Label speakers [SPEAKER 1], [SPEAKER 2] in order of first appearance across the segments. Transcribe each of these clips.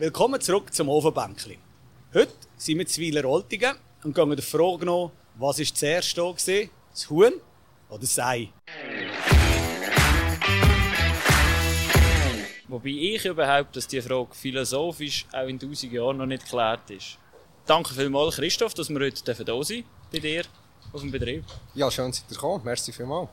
[SPEAKER 1] Willkommen zurück zum Ofenbänkli. Heute sind wir zu Weiler Oltingen und gehen der Frage nach, was war zuerst da gewesen? Das Huhn oder das Ei?
[SPEAKER 2] Wobei ich überhaupt, dass die Frage philosophisch auch in 1000 Jahren noch nicht geklärt ist. Danke vielmals, Christoph, dass wir heute da sind bei dir auf dem Betrieb.
[SPEAKER 3] Ja, schön, dass ihr gekommen. Merci vielmals.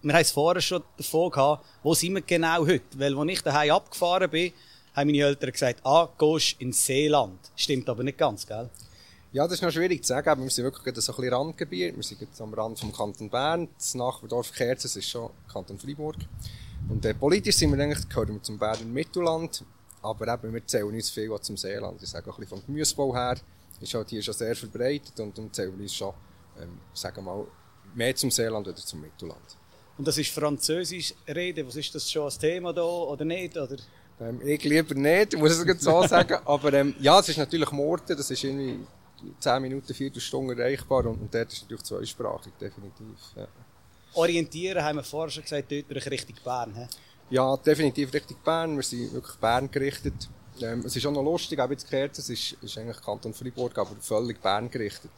[SPEAKER 1] Wir haben es vorher schon davon gehabt, wo sind wir genau heute? Weil, als ich daheim abgefahren bin, haben meine Eltern gesagt, ah, gehst ins Seeland. Stimmt aber nicht ganz, gell?
[SPEAKER 3] Ja, das ist noch schwierig zu sagen, aber wir sind wirklich so ein bisschen Randgebiet. Wir sind jetzt am Rand vom Kanton Bern. Das Nachbardorf Kerzes ist schon Kanton Freiburg. Und äh, politisch sind wir eigentlich, gehören wir zum Berner Mittelland. Aber eben, wir zählen so viel zum Seeland. Ich sage auch ein bisschen vom Gemüsebau her. Ist halt hier schon sehr verbreitet und dann zählen wir uns schon, ähm, sagen wir mal, mehr zum Seeland oder zum Mittelland.
[SPEAKER 1] Und das ist Französisch reden. Was ist das schon als Thema da oder nicht? Oder?
[SPEAKER 3] Ähm, ich lieber nicht, muss ich es so sagen. Aber ähm, ja, es ist natürlich Morden, das ist irgendwie 10 Minuten, 4 Stunden erreichbar und, und dort ist natürlich zweisprachig, definitiv. Ja.
[SPEAKER 1] Orientieren, haben wir vorher schon gesagt, dort Richtung Bern. He?
[SPEAKER 3] Ja, definitiv Richtung Bern. Wir sind wirklich Bern gerichtet. Ähm, es ist auch noch lustig, auch jetzt gehört, es ist, ist eigentlich Kanton Freiburg, aber völlig Bern gerichtet.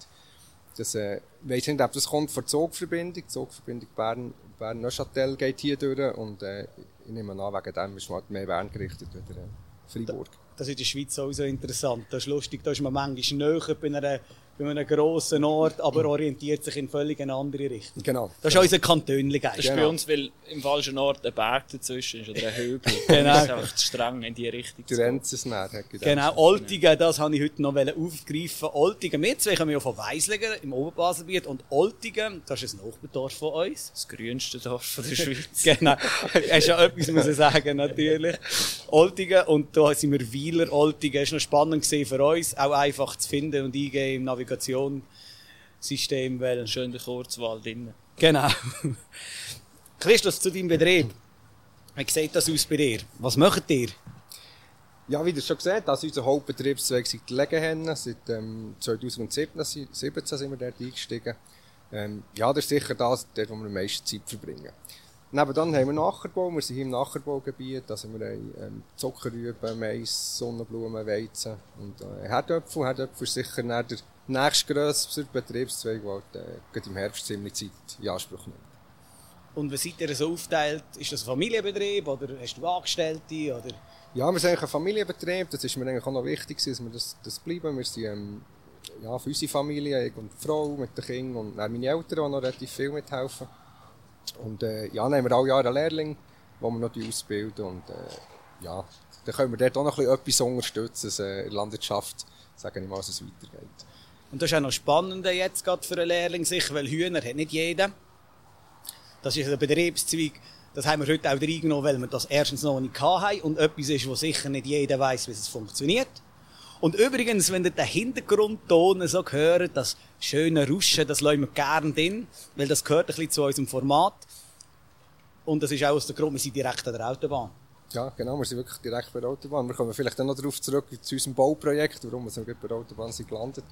[SPEAKER 3] Das, äh, weiss nicht, ob das kommt von der Zugverbindung. Die Zugverbindung Bern, Bern-Neuchâtel geht hier durch und äh, ich nehme an, wegen dem ist man mehr Bern gerichtet als äh, Freiburg.
[SPEAKER 1] Das ist in der Schweiz auch so interessant. Das ist lustig, da ist man manchmal näher bei einer bei einem grossen Ort, aber orientiert sich in völlig eine andere Richtung.
[SPEAKER 3] Genau.
[SPEAKER 1] Das ist
[SPEAKER 3] genau.
[SPEAKER 1] unser Kantönligeist.
[SPEAKER 2] Das ist genau. bei uns, weil im falschen Ort ein Berg dazwischen ist oder ein Hügel. genau. Das ist einfach zu streng in die Richtung.
[SPEAKER 3] Die Renzesnähr.
[SPEAKER 1] Genau. Oltingen, das wollte ich heute noch aufgreifen. Oltingen, wir zwei kommen ja von Weislingen im Oberbaselbiet und Oltingen, das ist ein Nachbardorf von uns.
[SPEAKER 2] Das grünste Dorf der Schweiz.
[SPEAKER 1] genau. Das ist ja etwas, muss ich sagen, natürlich. Oltingen und da sind wir Weiler Oltingen. Das war noch spannend für uns, auch einfach zu finden und eingehen im Navigator Navigationssystem. Weil
[SPEAKER 2] Schön der Kurzwahl drin.
[SPEAKER 1] Genau. Christus, zu deinem Betrieb. Wie sieht das aus bei dir? Was macht ihr?
[SPEAKER 3] Ja, wie ihr schon gesagt habt, unser Hauptbetriebszweig sind die Legehennen. Seit ähm, 2017 sind wir dort eingestiegen. Ähm, ja, das ist sicher das, dort, wo wir am meisten Zeit verbringen. Nebenan haben wir Nachbau. Wir sind hier im Nachbaugebiet. Also wir haben ähm, Zuckerrüben, Mais, Sonnenblumen, Weizen und äh, Herdöpfel. Herdöpfel ist sicher der nächstgrösser Betriebszweig, der äh, im Herbst ziemlich Zeit in Anspruch nimmt.
[SPEAKER 1] Und wie seid ihr so aufteilt? Ist das ein Familienbetrieb oder hast du Angestellte? Oder?
[SPEAKER 3] Ja, wir sind eigentlich ein Familienbetrieb. Das ist mir eigentlich auch noch wichtig, dass wir das, das bleiben. Wir sind ähm, ja, für unsere Familie, ich und die Frau mit den Kindern und meine Eltern, die noch relativ viel mithelfen. Und äh, ja, dann haben wir alle Jahre einen Lehrling, den wir noch ausbilden. Und äh, ja, dann können wir dort auch noch ein bisschen etwas unterstützen, dass äh, in der Landwirtschaft, sagen wir mal, dass es weitergeht.
[SPEAKER 1] Und das ist auch noch spannend jetzt gerade für einen Lehrling sich, weil Hühner hat nicht jeder. Das ist ein Betriebszweig, das haben wir heute auch reingenommen, weil wir das erstens noch nicht hatten und etwas ist, wo sicher nicht jeder weiß, wie es funktioniert. Und übrigens, wenn ihr den Hintergrundton so hört, das schöne Ruschen, das lassen wir gerne drin, weil das gehört ein bisschen zu unserem Format. Und das ist auch aus der Grund, wir sind direkt an der Autobahn.
[SPEAKER 3] Ja, genau, wir sind wirklich direkt bei der Autobahn. Wir kommen vielleicht dann noch darauf zurück zu unserem Bauprojekt, warum wir so bei der Autobahn sind gelandet.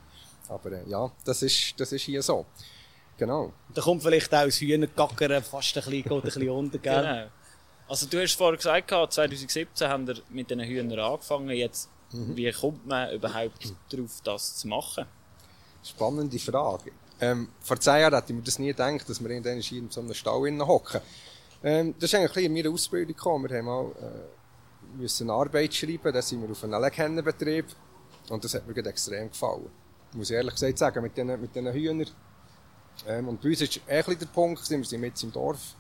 [SPEAKER 3] Aber äh, ja, das ist, das ist hier so. Genau.
[SPEAKER 1] Da kommt vielleicht auch das Hühnergackern fast ein bisschen, geht ein bisschen unter, gell?
[SPEAKER 2] Genau. Also du hast vorher gesagt, 2017 haben wir mit diesen Hühnern angefangen. Jetzt, mhm. wie kommt man überhaupt darauf, das zu machen?
[SPEAKER 3] Spannende Frage. Ähm, vor zehn Jahren hätte ich mir das nie gedacht, dass wir in in so einem Stall hocken. Ähm, das ist eigentlich in meiner Ausbildung gekommen. Wir haben mal, äh, müssen eine Arbeit schreiben, da sind wir auf einem Legkennenbetrieb. Und das hat mir extrem gefallen. Muss ich ehrlich gesagt sagen, mit diesen, mit diesen Hühnern. Ähm, und bei uns ist ein der Punkt, wir sind mit im Dorf,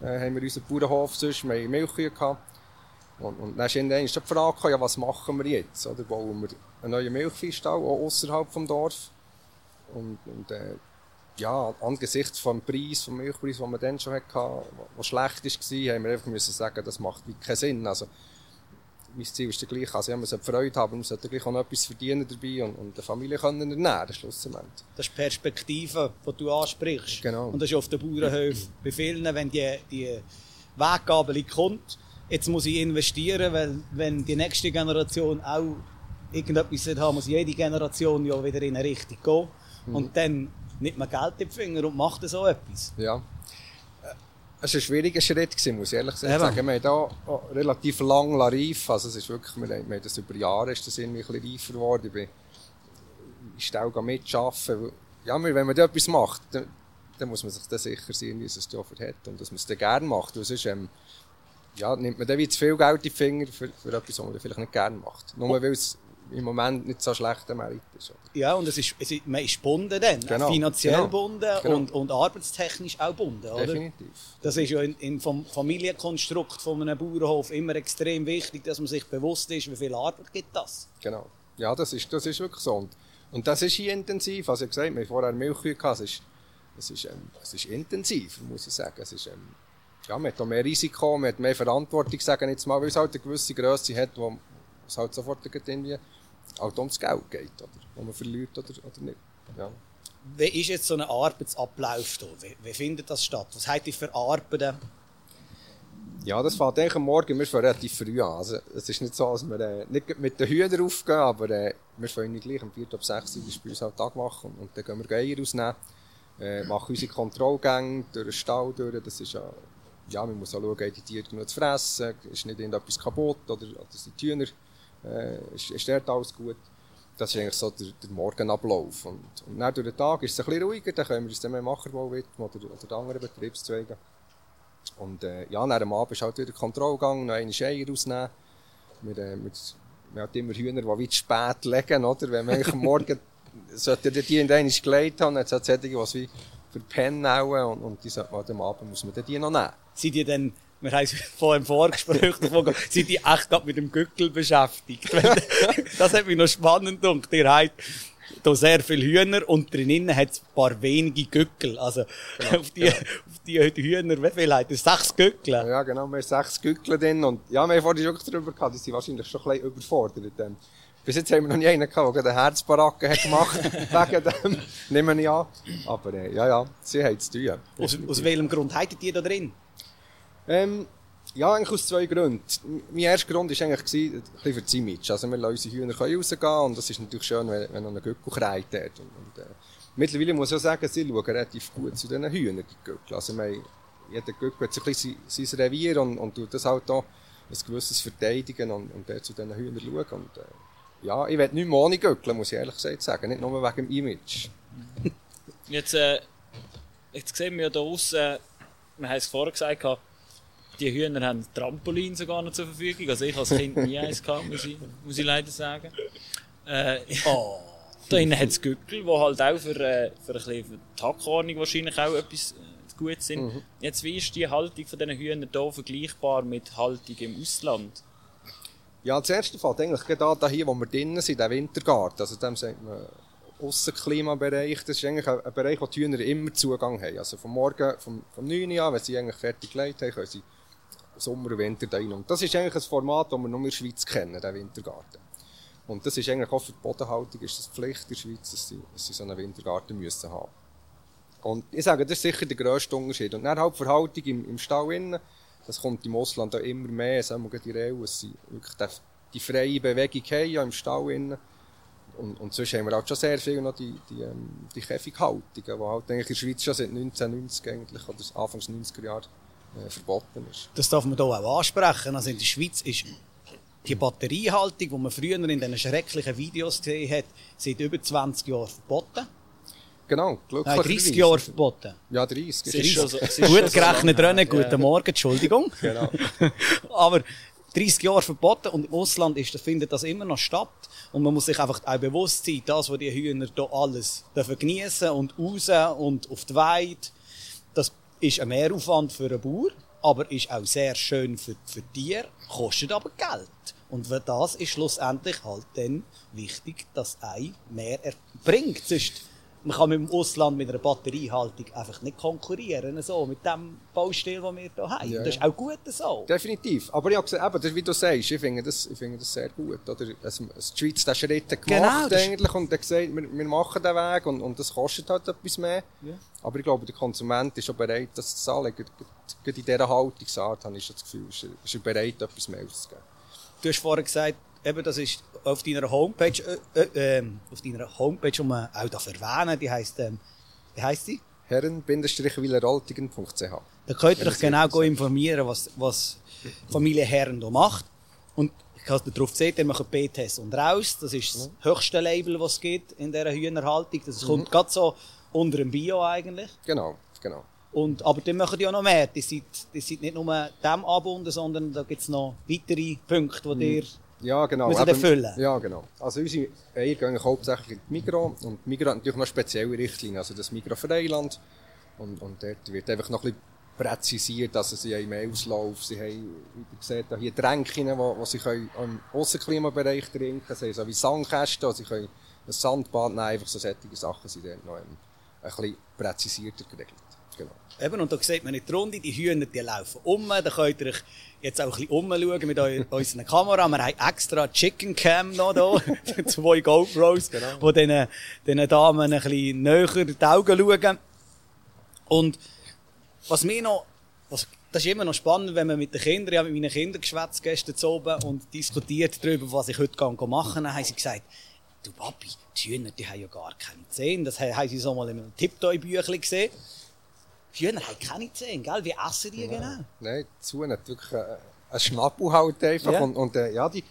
[SPEAKER 3] äh, haben wir unseren Bauernhof sonst, wir haben Milchkühe gehabt. Und, und dann ist irgendwann die Frage, ja, was machen wir jetzt? Oder bauen wir einen neuen Milchviehstall, auch außerhalb des Dorf? Und, und äh, ja, angesichts vom Preis, vom Milchpreis, den wir dann schon hatten, der schlecht war, haben wir einfach müssen sagen, das macht keinen Sinn. Also, mein Ziel ist gleich. Also, ja, man sollte Freude haben, man sollte gleich auch noch etwas verdienen dabei und, und die Familie können ernähren, schlussendlich.
[SPEAKER 1] Das ist die Perspektive, die du ansprichst.
[SPEAKER 3] Genau.
[SPEAKER 1] Und das ist auf den Bauernhöfen bei vielen, wenn die, die Weggabelung kommt, jetzt muss ich investieren, weil wenn die nächste Generation auch irgendetwas haben, muss jede Generation ja wieder in eine Richtung gehen. Mhm. Und dann nimmt man Geld in die Finger und macht so etwas.
[SPEAKER 3] Ja. Es war ein schwieriger Schritt, gewesen, muss ich ehrlich sagen. Wir haben da auch relativ lang reif. Also es ist wirklich, wir haben, das über Jahre ist das irgendwie ein bisschen reifer geworden. Ich bin in Stelle mitarbeiten. Ja, wenn man da etwas macht, dann, dann muss man sich dann sicher sein, wie es es dafür hat und dass man es dann gerne macht. Weil sonst, ähm, ja, nimmt man dann wie zu viel Geld in die Finger für, für etwas, was man vielleicht nicht gerne macht. Nur weil es im Moment nicht so schlecht am Merit ist. oder?
[SPEAKER 1] Ja, und es ist, es ist, man ist gebunden dann.
[SPEAKER 3] Genau,
[SPEAKER 1] Finanziell
[SPEAKER 3] genau,
[SPEAKER 1] gebunden
[SPEAKER 3] genau.
[SPEAKER 1] Und, und arbeitstechnisch auch gebunden, oder?
[SPEAKER 3] Definitiv.
[SPEAKER 1] Das ist ja in, in vom Familienkonstrukt von einem Bauernhof immer extrem wichtig, dass man sich bewusst ist, wie viel Arbeit gibt das.
[SPEAKER 3] Genau. Ja, das ist, das ist wirklich so. Und, und das ist hier intensiv. Also, ich gesagt, wir haben vorher Milchkühe gehabt. Es ist, es ist, ähm, es ist intensiv, muss ich sagen. Es ist, ähm, ja, man hat auch mehr Risiko, man hat mehr Verantwortung, sagen jetzt mal, weil es halt eine gewisse Größe hat, wo es halt sofort irgendwie halt ums Geld geht, oder? Wo man verliert oder, oder nicht. Ja.
[SPEAKER 1] Wie ist jetzt so ein Arbeitsablauf da? Wie, wie findet das statt? Was habt ihr für Arbeiten?
[SPEAKER 3] Ja, das fängt eigentlich am Morgen, wir fangen relativ früh an. Also, es ist nicht so, dass wir äh, nicht mit den Hühnern aufgehen, aber äh, wir fangen gleich um 4 ab 6 Uhr, ist bei uns halt Tag machen und, und dann gehen wir Eier rausnehmen, äh, machen unsere Kontrollgänge durch den Stall durch, das ist ja, ja, man muss auch schauen, haben die Tiere genug zu fressen, ist nicht irgendetwas kaputt oder, oder sind die Hühner, äh, ist, ist alles gut. Das ist eigentlich so der, der Morgenablauf. Und, und dann durch den Tag ist es ein bisschen ruhiger, dann können wir uns mehr Macherbau widmen oder, oder anderen Betriebszweigen. Und äh, ja, nach dem Abend ist halt wieder der Kontrollgang, noch eine Eier rausnehmen. Wir, äh, wir, wir haben immer Hühner, die wie spät legen, oder? Wenn eigentlich am Morgen, sollte die irgendwann gelegt haben, dann hat es solche, die verpennen auch, und, und die sollte man am Abend, muss man dann die noch nehmen.
[SPEAKER 1] Seid ihr denn, wir haben es vor im Vorgespräch davon seid ihr echt gerade mit dem Gückel beschäftigt? Das hat mich noch spannend gedacht. Ihr habt da sehr viele Hühner und drinnen hat es ein paar wenige Gückel. Also auf, die, auf die Hühner, wie viel ihr? Sechs Gückel?
[SPEAKER 3] Ja, genau, wir haben sechs Gückel drin, und ja, wir haben vorhin schon darüber gehabt, die sind wahrscheinlich schon ein bisschen überfordert. Ähm, bis jetzt haben wir noch nie einen gehabt, der eine Herzbaracke hat gemacht, wegen dem, nehmen wir an. Aber äh, ja, ja, sie haben es tun.
[SPEAKER 1] Aus, aus welchem Grund hattet ihr da drin?
[SPEAKER 3] Ähm, ja, eigentlich aus zwei Gründen. Mein erster Grund war eigentlich ein bisschen für das Image. Also wir lassen unsere Hühner rausgehen und das ist natürlich schön, wenn, wenn noch ein Gückel kreit dort. Und, und, äh, mittlerweile muss ich auch sagen, sie schauen relativ gut zu diesen Hühnern, die Gückel. Also wir jeder Gückel hat so ein bisschen sein, sein Revier und, und tut das halt auch ein gewisses verteidigen und, und zu diesen Hühnern schauen. Und, äh, ja, ich will nicht mehr ohne Gückel, muss ich ehrlich gesagt sagen. Nicht nur wegen dem Image.
[SPEAKER 2] Jetzt, äh, jetzt sehen wir ja da aussen, wir haben es vorher gesagt, die Hühner haben Trampolin sogar noch zur Verfügung. Also ich als Kind nie eins gehabt, muss ich, muss ich leider sagen. Äh,
[SPEAKER 1] Oh.
[SPEAKER 2] da innen hat es Gückel, die halt auch für, äh, für, ein bisschen für die Hackordnung wahrscheinlich auch etwas äh, gut sind. Jetzt, wie ist die Haltung von diesen Hühnern hier vergleichbar mit Haltung im Ausland?
[SPEAKER 3] Ja, das erste fällt eigentlich gerade hier, wo wir drinnen sind, der Wintergarten. Also dem sagt man Aussenklimabereich. Das ist eigentlich ein, Bereich, wo die Hühner immer Zugang haben. Also vom Morgen, vom, vom 9 Uhr an, wenn sie eigentlich fertig gelegt haben, können sie Sommer und Winter da rein. Und das ist eigentlich ein Format, das wir nur in der Schweiz kennen, der Wintergarten. Und das ist eigentlich auch für die Bodenhaltung ist das Pflicht in der Schweiz, dass sie, dass sie so einen Wintergarten müssen haben. Und ich sage, das ist sicher der grösste Unterschied. Und dann halt Verhaltung im, im Stall innen, das kommt im Ausland auch immer mehr, wir gerade in der EU, wirklich die, die freie Bewegung haben, ja, im Stall innen. Und, und sonst haben wir halt schon sehr viel noch die, die, ähm, die Käfighaltungen, die halt eigentlich in der Schweiz schon seit 1990 eigentlich, oder Anfangs 90er Jahre äh, verboten ist.
[SPEAKER 1] Das darf man hier auch ansprechen. Also in der Schweiz ist die Batteriehaltung, die man früher in diesen schrecklichen Videos gesehen hat, seit über 20 Jahren verboten.
[SPEAKER 3] Genau,
[SPEAKER 1] Nein,
[SPEAKER 3] glücklicherweise.
[SPEAKER 1] 30 Jahre verboten.
[SPEAKER 3] Ja, 30.
[SPEAKER 2] Es ist
[SPEAKER 3] ist
[SPEAKER 2] schon
[SPEAKER 3] schon.
[SPEAKER 2] so-
[SPEAKER 1] Gut gerechnet, René, guten
[SPEAKER 2] Ja.
[SPEAKER 1] Morgen, Entschuldigung.
[SPEAKER 3] Genau.
[SPEAKER 1] Aber 30 Jahre verboten und im Ausland ist, das findet das immer noch statt. Und man muss sich einfach auch bewusst sein, das, was die Hühner hier alles dürfen geniessen und raus und auf die Weide, das ist ein Mehraufwand für einen Bauer, aber ist auch sehr schön für, für Tiere, kostet aber Geld. Und für das ist schlussendlich halt dann wichtig, dass ein mehr erbringt. Sonst, man kann mit dem Ausland mit einer Batteriehaltung einfach nicht konkurrieren, so, mit dem Baustil, den wir hier haben.
[SPEAKER 3] Ja,
[SPEAKER 1] das ist auch gut so.
[SPEAKER 3] Definitiv. Aber ich habe gesagt, eben, das, wie du sagst, ich finde das, ich finde das sehr gut. Oder? Also, die Schweiz hat den Schritt
[SPEAKER 1] Genau,
[SPEAKER 3] gemacht eigentlich und hat gesagt, wir, wir machen den Weg und, und das kostet halt etwas mehr.
[SPEAKER 1] Ja.
[SPEAKER 3] Aber ich glaube, der Konsument ist schon bereit, das zu zahlen. Gerade- in dieser Haltungsart habe ich das Gefühl, ist er, ist er bereit, etwas mehr auszugeben.
[SPEAKER 1] Du hast vorhin gesagt, eben, das ist auf deiner Homepage, äh, äh, ähm, auf deiner Homepage, um man auch darf erwähnen, die heisst, ähm, wie heisst sie?
[SPEAKER 3] herren-wileroltigen.ch.
[SPEAKER 1] Da könnt ihr euch genau go informieren, was, was Familie Herren da macht. Und ich habe darauf gesehen, ihr macht BTS und raus. Das ist das höchste Label, was es gibt in dieser Hühnerhaltung. Das kommt gerade so unter dem Bio eigentlich.
[SPEAKER 3] Genau, genau.
[SPEAKER 1] Und, aber dann machen die ja noch mehr. Die sind, die sind nicht nur dem angebunden, sondern da gibt es noch weitere Punkte, die ihr
[SPEAKER 3] Ja, genau.
[SPEAKER 1] Müssen
[SPEAKER 3] Eben-
[SPEAKER 1] erfüllen.
[SPEAKER 3] Ja, genau. Also unsere Eier gehen hauptsächlich in die Migro und die Migro hat natürlich noch spezielle Richtlinien, also das Migro Freiland und, und dort wird einfach noch ein bisschen präzisiert, also sie haben mehr Auslauf, sie haben, wie ihr seht, hier Tränke, wo sie können im Aussenklimabereich trinken, sie haben so wie Sandkästen, sie können ein Sandbad nehmen, einfach so solche Sachen sind dort noch ähm, ein bisschen präzisierter geregelt. Genau.
[SPEAKER 1] Eben, und da sieht man nicht die Runde, die Hühner die laufen um. Da könnt ihr euch jetzt auch ein bisschen umschauen mit eu unseren Kamera. Wir haben extra Chicken Cam noch da, zwei GoPros,
[SPEAKER 3] Genau.
[SPEAKER 1] die diesen, diesen Damen ein bisschen näher in die Augen schauen. Und was mir noch, was, das ist immer noch spannend, wenn man mit den Kindern, ich habe mit meinen Kindern geschwätzt gestern oben und diskutiert darüber, was ich heute machen Dann haben sie gesagt, du Papi, die Hühner, die haben ja gar keine Zähne. Das haben sie so mal in einem Tipptoy-Büchlein gesehen. Die Hühner haben keine Zähne, gell? Wie essen die genau?
[SPEAKER 3] Nein, die Zuhörer hat wirklich äh, einen Schnappel halt einfach.
[SPEAKER 1] Ja.
[SPEAKER 3] Und, und äh, ja, die,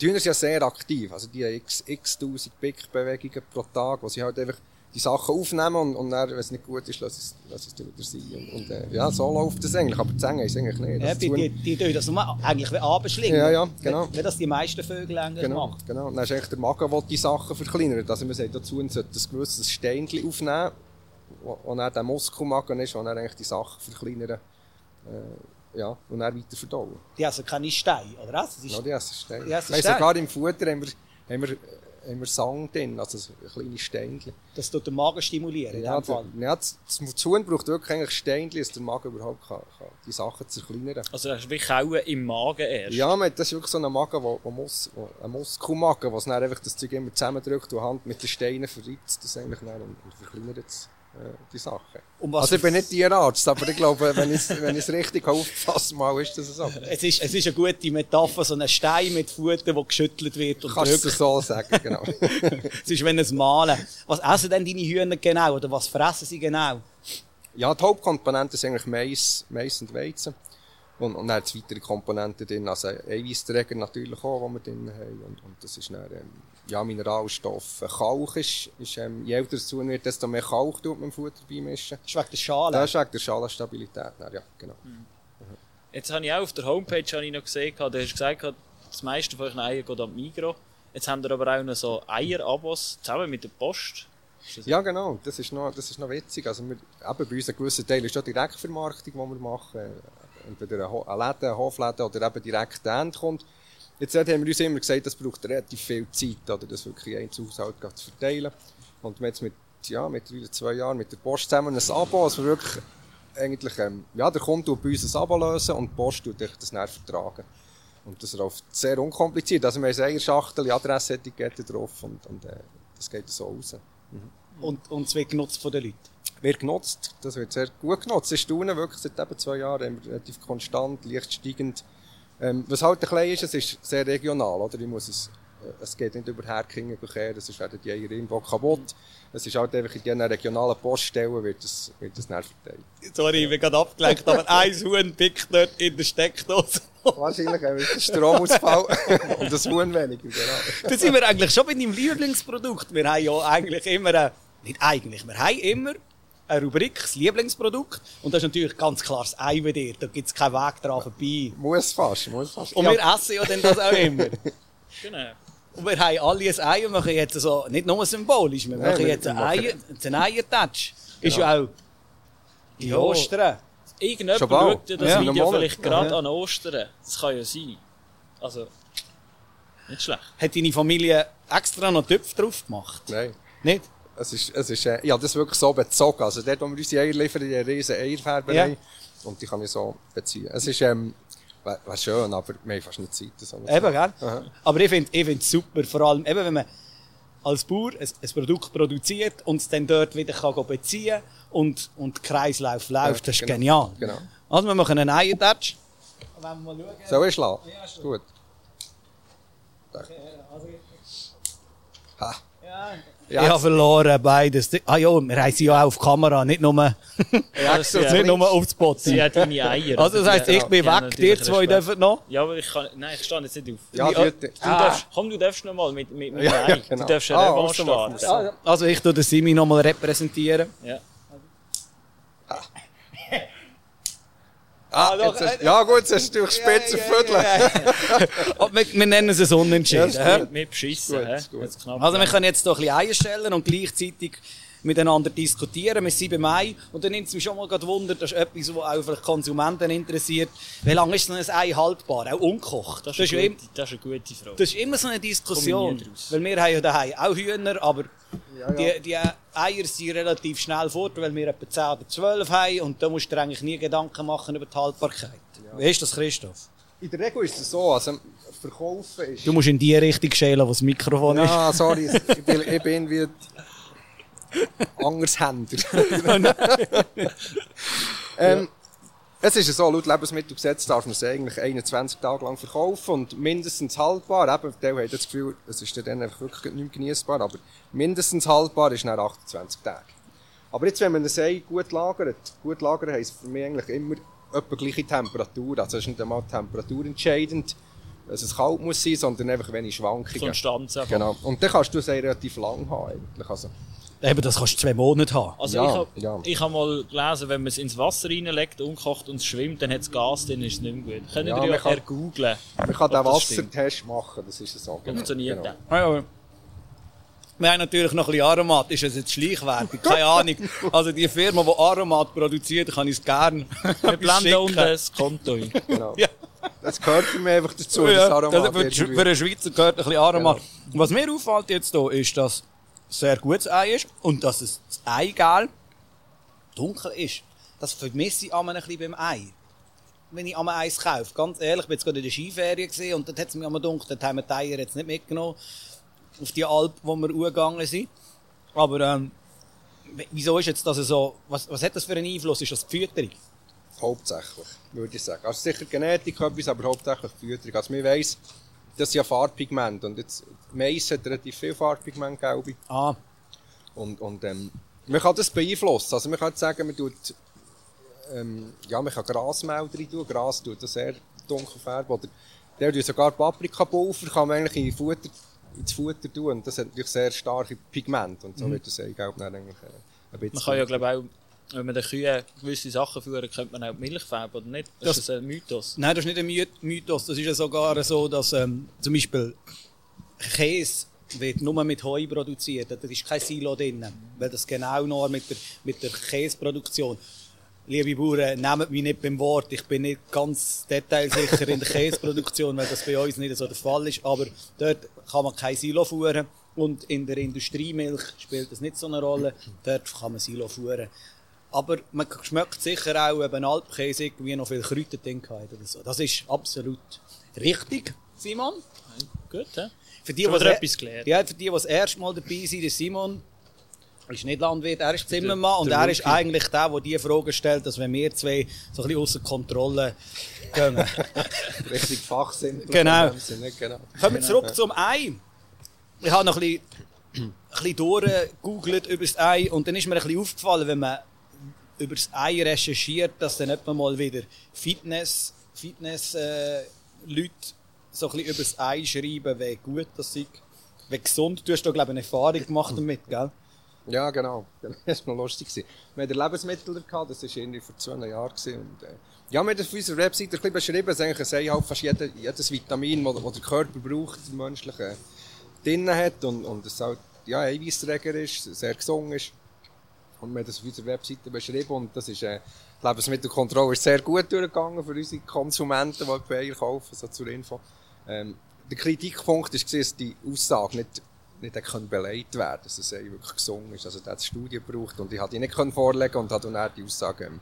[SPEAKER 3] Hühner sind ja sehr aktiv. Also die haben x, x tausend Pickbewegungen pro Tag, wo sie halt einfach die Sachen aufnehmen und, und dann, wenn es nicht gut ist, lassen sie es wieder sein. Und, und äh, ja, so läuft das eigentlich. Aber die Zähne es eigentlich nicht.
[SPEAKER 1] Ja, die,
[SPEAKER 3] die
[SPEAKER 1] die, tun das nur eigentlich wie abschlingen.
[SPEAKER 3] Ja, ja, genau.
[SPEAKER 1] Wie, wie das die meisten Vögel eigentlich
[SPEAKER 3] Genau,
[SPEAKER 1] machen.
[SPEAKER 3] genau. Und dann ist eigentlich der Magen, der die Sachen verkleinert. Also man sagt dazu, man sollte ein gewisses Steinchen aufnehmen, wo, wo dann der Muskelmagen ist, wo dann eigentlich die Sachen verkleinern. Äh, ja, und dann weiter verdauen.
[SPEAKER 1] Die essen keine Steine, oder was? Das ist,
[SPEAKER 3] Ja, die essen Steine.
[SPEAKER 1] Die essen Steine.
[SPEAKER 3] sogar im Futter haben wir, haben wir, haben wir Sang drin, also so kleine Steinchen.
[SPEAKER 1] das tut den Magen stimulieren, in
[SPEAKER 3] Ja,
[SPEAKER 1] dem Fall.
[SPEAKER 3] der, ja, das, das Huhn braucht wirklich eigentlich Steinchen, dass der Magen überhaupt kann, kann die Sachen zerkleinern
[SPEAKER 2] Also das ist wie Kauen im Magen erst.
[SPEAKER 3] Ja, man, das ist wirklich so ein Magen, wo, wo muss, wo, ein Muskelmagen, dann einfach das Zeug immer zusammendrückt und die Hand mit den Steinen verreizt das eigentlich dann und, und verkleinert es, die Sachen.
[SPEAKER 1] Was
[SPEAKER 3] Also ich bin nicht Tierarzt, aber ich glaube, wenn ich es wenn ich's richtig auffasse, mal ist das so.
[SPEAKER 1] Es ist, es ist eine gute Metapher, so ein Stein mit Futter, der geschüttelt wird und
[SPEAKER 3] Kannst du es so sagen, genau.
[SPEAKER 1] Es ist wie ein Malen. Was essen denn deine Hühner genau? Oder was fressen sie genau?
[SPEAKER 3] Ja, die Hauptkomponenten sind eigentlich Mais, Mais und Weizen. Und, und dann hat es weitere Komponenten drin, also Eiweißträger natürlich auch, die wir drin haben. Und, und das ist dann, ähm, ja, Mineralstoffe. Kalk ist, ist ähm, je älter es zu wird, desto mehr Kalk tut man im Futter beimischen.
[SPEAKER 1] Das ist wegen der Schale.
[SPEAKER 3] Das ist wegen der Schalenstabilität. dann, Ja, genau.
[SPEAKER 2] Jetzt habe ich auch auf der Homepage habe ich noch gesehen, du hast gesagt, das meiste von euren Eiern geht an die Migro. Jetzt haben wir aber auch noch so Eierabos zusammen mit der Post.
[SPEAKER 3] Ja, genau. Das ist noch, das ist noch witzig. Also wir, eben bei uns ein gewisser Teil ist ja Direktvermarktung, die wir machen. Entweder ein Ho- ein Läden, ein Hofläden oder eben direkt End kommt. Jetzt haben wir uns immer gesagt, das braucht relativ viel Zeit, oder das wirklich ein Haushalt gerade zu verteilen. Und wir haben jetzt mit, ja, mittlerweile zwei Jahren mit der Post zusammen ein Abo, also wir wirklich eigentlich, ähm, ja, der Kunde tut bei uns ein Abo lösen und die Post tut euch das dann vertragen. Und das läuft sehr unkompliziert. Also wir haben eine Schachtel, Adressetikette drauf und, und äh, das geht so raus.
[SPEAKER 1] Und, und es wird genutzt von den Leuten.
[SPEAKER 3] wird genutzt. Das wird sehr gut genutzt. Es staunen wirklich seit eben zwei Jahren relativ konstant, leicht steigend. Ähm, was halt ein bisschen ist, es ist sehr regional, oder? Ich muss es, äh, es geht nicht über Herkingen her, es werden die Eier irgendwo kaputt. Es ist halt einfach in diesen regionalen Poststellen wird es, wird es dann verteilt.
[SPEAKER 1] Sorry, ich bin gerade abgelenkt, aber ein Huhn pickt dort in der Steckdose.
[SPEAKER 3] Wahrscheinlich haben wir Stromausfall und das Huhn weniger, genau.
[SPEAKER 1] Da sind wir eigentlich schon bei deinem Lieblingsprodukt. Wir haben ja eigentlich immer, ein, nicht eigentlich, wir haben immer eine Rubrik, das Lieblingsprodukt. Und das ist natürlich ganz klar das Ei bei dir. Da gibt es keinen Weg dran vorbei.
[SPEAKER 3] Muss fast, muss fast.
[SPEAKER 1] Und wir essen ja dann das auch immer.
[SPEAKER 2] Genau.
[SPEAKER 1] Und wir haben alle ein Ei und machen jetzt so, nicht nur symbolisch, wir
[SPEAKER 3] Nein,
[SPEAKER 1] machen
[SPEAKER 3] wir-
[SPEAKER 1] jetzt ein Eier, einen Eiertatsch. Ist ja auch die
[SPEAKER 2] Ja.
[SPEAKER 1] Ostern.
[SPEAKER 2] Irgendjemand schaut das
[SPEAKER 1] Ja.
[SPEAKER 2] Video vielleicht gerade
[SPEAKER 3] Ja.
[SPEAKER 2] an Ostern. Das kann ja sein. Also, nicht schlecht.
[SPEAKER 1] Hat deine Familie extra noch Töpfe drauf gemacht?
[SPEAKER 3] Nein.
[SPEAKER 1] Nicht?
[SPEAKER 3] Es ist, es ist, äh, ich habe das wirklich so bezogen. Also dort, wo wir unsere Eier liefern, einer riesen Eierfärberei.
[SPEAKER 1] Ja.
[SPEAKER 3] Und die kann ich so beziehen. Es ist, ähm, wäre wär schön, aber wir haben fast nicht Zeit. So
[SPEAKER 1] Eben, gell?
[SPEAKER 3] Aha.
[SPEAKER 1] Aber ich finde es super, vor allem eben, wenn man als Bauer ein, ein Produkt produziert und es dann dort wieder kann go beziehen und, und der Kreislauf läuft, das ist
[SPEAKER 3] genau.
[SPEAKER 1] genial.
[SPEAKER 3] Genau.
[SPEAKER 1] Also wir machen einen Eiertatsch. Wenn wir mal schauen.
[SPEAKER 3] Soll ich schlagen?
[SPEAKER 1] Ja, ist
[SPEAKER 3] Gut.
[SPEAKER 1] Also,
[SPEAKER 3] Ha.
[SPEAKER 1] Ich habe verloren, beides. Ah ja, wir haben sie ja auch auf Kamera, nicht nur,
[SPEAKER 3] Ja,
[SPEAKER 2] Also,
[SPEAKER 3] so
[SPEAKER 2] ja.
[SPEAKER 1] nicht nur aufs Spot.
[SPEAKER 2] Sie hat deine Eier.
[SPEAKER 1] Also das heisst, ich bin
[SPEAKER 2] die haben
[SPEAKER 1] weg, ihr zwei
[SPEAKER 2] Respekt.
[SPEAKER 1] dürfen noch.
[SPEAKER 2] Ja, aber ich kann... Nein, ich stehe jetzt nicht auf.
[SPEAKER 3] Ja,
[SPEAKER 1] Ja.
[SPEAKER 3] bitte.
[SPEAKER 2] Du darfst, komm, du darfst noch mal mit, mit, mit
[SPEAKER 3] Ja,
[SPEAKER 2] Ei.
[SPEAKER 3] genau.
[SPEAKER 2] Du darfst eine
[SPEAKER 3] Ah, also
[SPEAKER 2] starten.
[SPEAKER 1] Also ich tue den Simi noch mal repräsentieren.
[SPEAKER 2] Ja.
[SPEAKER 3] Ah,
[SPEAKER 1] doch,
[SPEAKER 3] jetzt hast,
[SPEAKER 1] äh,
[SPEAKER 3] ja gut, jetzt hast du durch Spitze Viertel.
[SPEAKER 1] Aber wir, wir nennen es Unentschieden.
[SPEAKER 3] Ja?
[SPEAKER 2] Mit, beschissen,
[SPEAKER 3] Gut, gut.
[SPEAKER 1] Also wir können jetzt hier ein bisschen Eier stellen und gleichzeitig miteinander diskutieren. Wir sind beim Ei und dann nimmt es mich schon mal Wunder, das ist etwas, was auch vielleicht Konsumenten interessiert. Wie lange ist denn ein Ei haltbar? Auch ungekocht?
[SPEAKER 2] Das
[SPEAKER 1] Das
[SPEAKER 2] ist, eine
[SPEAKER 1] im,
[SPEAKER 2] gute, das ist eine gute Frage.
[SPEAKER 1] das ist immer so eine Diskussion. Weil wir haben ja daheim auch Hühner, aber
[SPEAKER 3] ja.
[SPEAKER 1] Die, die Eier sind relativ schnell fort, weil wir etwa 10 oder 12 haben und da musst du dir eigentlich nie Gedanken machen über die Haltbarkeit. Wie ist das, Christoph?
[SPEAKER 3] In der Regel ist es so, also verkaufen ist...
[SPEAKER 1] Du musst in die Richtung schälen, wo das Mikrofon ist.
[SPEAKER 3] Ja, sorry, ich bin, ich bin wie Andershänder. ähm, es ist ja so, laut Lebensmittelgesetz darf man es eigentlich 21 Tage lang verkaufen und mindestens haltbar, eben, die haben das Gefühl, es ist dann einfach wirklich nicht mehr genießbar, aber mindestens haltbar ist nach 28 Tagen. Aber jetzt, wenn man ein Ei gut lagert, gut lagern heisst für mich eigentlich immer etwa gleiche Temperatur, also es ist nicht einmal die Temperatur entscheidend, dass es kalt muss sein, sondern einfach wenig Schwankungen.
[SPEAKER 2] Konstanz einfach.
[SPEAKER 3] Genau. Und dann kannst du es relativ lang haben, eigentlich. Also,
[SPEAKER 1] Eben, das kannst du zwei Monate haben.
[SPEAKER 2] Also
[SPEAKER 3] Ja,
[SPEAKER 2] ich habe
[SPEAKER 3] ja.
[SPEAKER 2] ich hab mal gelesen, wenn man es ins Wasser reinlegt, unkocht und es schwimmt, dann hat es Gas, dann ist es nicht mehr gut. Können
[SPEAKER 3] Ja,
[SPEAKER 2] ja,
[SPEAKER 3] man
[SPEAKER 2] wir
[SPEAKER 3] kann-
[SPEAKER 2] ja googlen.
[SPEAKER 3] man kann den
[SPEAKER 2] das.
[SPEAKER 3] Wassertest machen, das ist so. Genau.
[SPEAKER 2] Funktioniert
[SPEAKER 3] genau.
[SPEAKER 2] der?
[SPEAKER 1] Ja, ja. Wir haben natürlich noch ein bisschen Aromat. Ist das jetzt Schleichwerbung? Keine Ahnung. Also die Firma, die Aromat produziert, kann ich es gerne
[SPEAKER 2] Wir blenden unten das Konto ein.
[SPEAKER 3] Genau.
[SPEAKER 1] Ja.
[SPEAKER 3] Das gehört für mich einfach dazu,
[SPEAKER 1] Ja,
[SPEAKER 3] das Aromat.
[SPEAKER 1] also für, für einen Schweizer gehört ein bisschen Aromat. Was mir auffällt jetzt hier, ist, dass es sehr gutes Ei ist und dass es das Eigelb dunkel ist. Das vermisse ich einmal ein bisschen beim Ei. Wenn ich einmal eins kaufe, ganz ehrlich, ich war jetzt gerade in der Skiferien gesehen und dort hat es mir einmal dunkel, dort haben wir die Eier jetzt nicht mitgenommen, auf die Alp, wo wir gegangen sind. Aber ähm, wieso ist jetzt das so, was, was hat das für einen Einfluss? Ist das die Fütterung?
[SPEAKER 3] Hauptsächlich, würde ich sagen. Also sicher Genetik etwas, aber hauptsächlich die Fütterung. Also man weiss, das ist ja Farbpigment und jetzt, Mais hat relativ viel Farbpigment, glaube ich.
[SPEAKER 1] Ah,
[SPEAKER 3] Und, und ähm, man kann das beeinflussen. Also man kann sagen, man tut, ähm, ja, man kann Grasmehl rein tun. Gras tut das sehr dunkel färben. Oder der tut sogar Paprikapulver, kann man eigentlich in Futter, ins Futter tun. Und das hat natürlich sehr starke Pigmente. Und so wird das Eigelb dann eigentlich äh, ein bisschen...
[SPEAKER 2] Man kann ja, glaube auch, wenn man den Kühen gewisse Sachen führen, könnte man auch die Milch färben, oder nicht? Das,
[SPEAKER 1] Das-
[SPEAKER 2] ist ein Mythos.
[SPEAKER 1] Nein, das ist nicht ein My- Mythos. Das ist ja sogar so, dass ähm, zum Beispiel Käse wird nur mit Heu produziert. Da ist kein Silo drin. Weil das genau nur mit der, mit der Käseproduktion. Liebe Bauern, nehmt mich nicht beim Wort. Ich bin nicht ganz detailsicher in der Käseproduktion, weil das bei uns nicht so der Fall ist. Aber dort kann man kein Silo fuhren. Und in der Industriemilch spielt das nicht so eine Rolle. Dort kann man Silo fuhren. Aber man schmeckt sicher auch, wenn Alpkäse irgendwie noch viel Kräuter drin oder so. Das ist absolut richtig, Simon.
[SPEAKER 2] Gut, hä?
[SPEAKER 1] Für die, was er-
[SPEAKER 2] etwas gelernt.
[SPEAKER 1] Ja, für die, die das erste Mal dabei sind, der Simon ist nicht Landwirt, er ist Zimmermann und
[SPEAKER 2] der
[SPEAKER 1] er ist eigentlich der, der die Frage stellt, dass wenn wir zwei so ein bisschen außer Kontrolle gehen.
[SPEAKER 3] Richtig Fachsinn.
[SPEAKER 1] Genau.
[SPEAKER 3] in dem Sinne, genau.
[SPEAKER 1] Kommen wir zurück zum Ei. Ich habe noch ein bisschen, ein bisschen durchgegoogelt über das Ei und dann ist mir ein bisschen aufgefallen, wenn man über das Ei recherchiert, dass dann etwa mal wieder Fitness, Fitness äh, Leute so ein bisschen über das Ei schreiben, wie gut das ist, wie gesund. Du hast da, glaube ich, eine Erfahrung gemacht damit, gell?
[SPEAKER 3] Ja, genau. Das war noch lustig. Wir hatten Lebensmittel, gehabt, das war irgendwie vor zwei Jahren. Und, äh, ja, wir haben auf unserer Webseite ein bisschen beschrieben, dass eigentlich halt fast jede, jedes Vitamin, das der Körper braucht, der menschliche, drin hat und, und es halt ja, Eiweißträger ist, sehr gesund ist. Und wir das auf unserer Webseite beschrieben und das ist, äh, die Lebensmittelkontrolle ist sehr gut durchgegangen für unsere Konsumenten, die Eier kaufen, so zur Info. Ähm, der Kritikpunkt war, dass die Aussage nicht, nicht können beleidigt werden dass es Ei wirklich gesund ist. Also, der hat Studien gebraucht und ich konnte die nicht vorlegen und habe dann die Aussage ähm,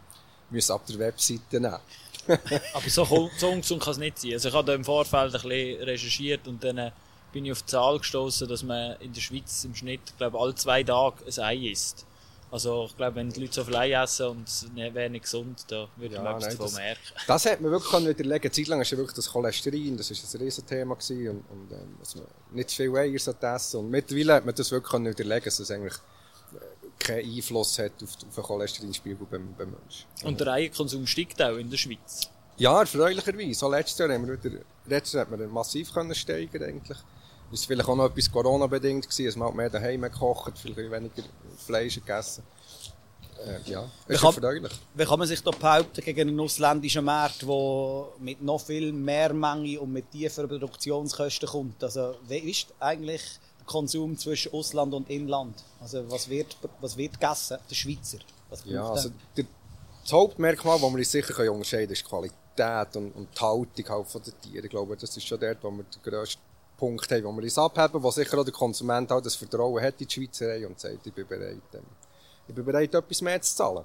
[SPEAKER 3] müssen ab der Webseite nehmen.
[SPEAKER 2] Aber so, ungesund kann es nicht sein. Also ich habe da im Vorfeld ein bisschen recherchiert und dann äh, bin ich auf die Zahl gestoßen, dass man in der Schweiz im Schnitt, glaube alle zwei Tage ein Ei isst. Also ich glaube, wenn die Leute so Fleisch essen und es ne- wäre nicht gesund, da würde
[SPEAKER 3] Ja,
[SPEAKER 2] man etwas davon
[SPEAKER 3] das-
[SPEAKER 2] merken.
[SPEAKER 3] Das hat man wirklich widerlegen. Zeit lang ist ja wirklich das Cholesterin, das ist ein Riesenthema gewesen und, und ähm, dass man nicht zu viel Eier sollte essen Und mittlerweile hat man das wirklich widerlegen, dass es eigentlich äh, keinen Einfluss hat auf, auf den Cholesterinspiegel beim, beim Menschen.
[SPEAKER 2] Und der Eierkonsum steigt auch in der Schweiz.
[SPEAKER 3] Ja, erfreulicherweise. Auch letztes Jahr haben wir wieder, letztes Jahr hat man massiv können steigern eigentlich. War vielleicht auch noch etwas Corona-bedingt gewesen, dass man halt mehr daheim gekocht, vielleicht weniger Fleisch gegessen. Äh, ja,
[SPEAKER 1] Ich
[SPEAKER 3] ist
[SPEAKER 1] hab-
[SPEAKER 3] erfreulich.
[SPEAKER 1] Wie kann man sich da behaupten gegen einen ausländischen Markt, der mit noch viel mehr Menge und mit tieferen Produktionskosten kommt? Also, wie ist eigentlich der Konsum zwischen Ausland und Inland? Also, was wird, was wird gegessen? Der Schweizer.
[SPEAKER 3] Ja, also
[SPEAKER 1] der?
[SPEAKER 3] das Hauptmerkmal, das wir uns sicher unterscheiden können, ist die Qualität und, und die Haltung halt von den Tieren. Ich glaube, das ist schon dort, wo wir den grössten Punkt haben, wo wir uns abheben, wo sicher auch der Konsument halt das Vertrauen hat in die Schweizerei und sagt, ich bin bereit, ähm, ich bin bereit, etwas mehr zu zahlen.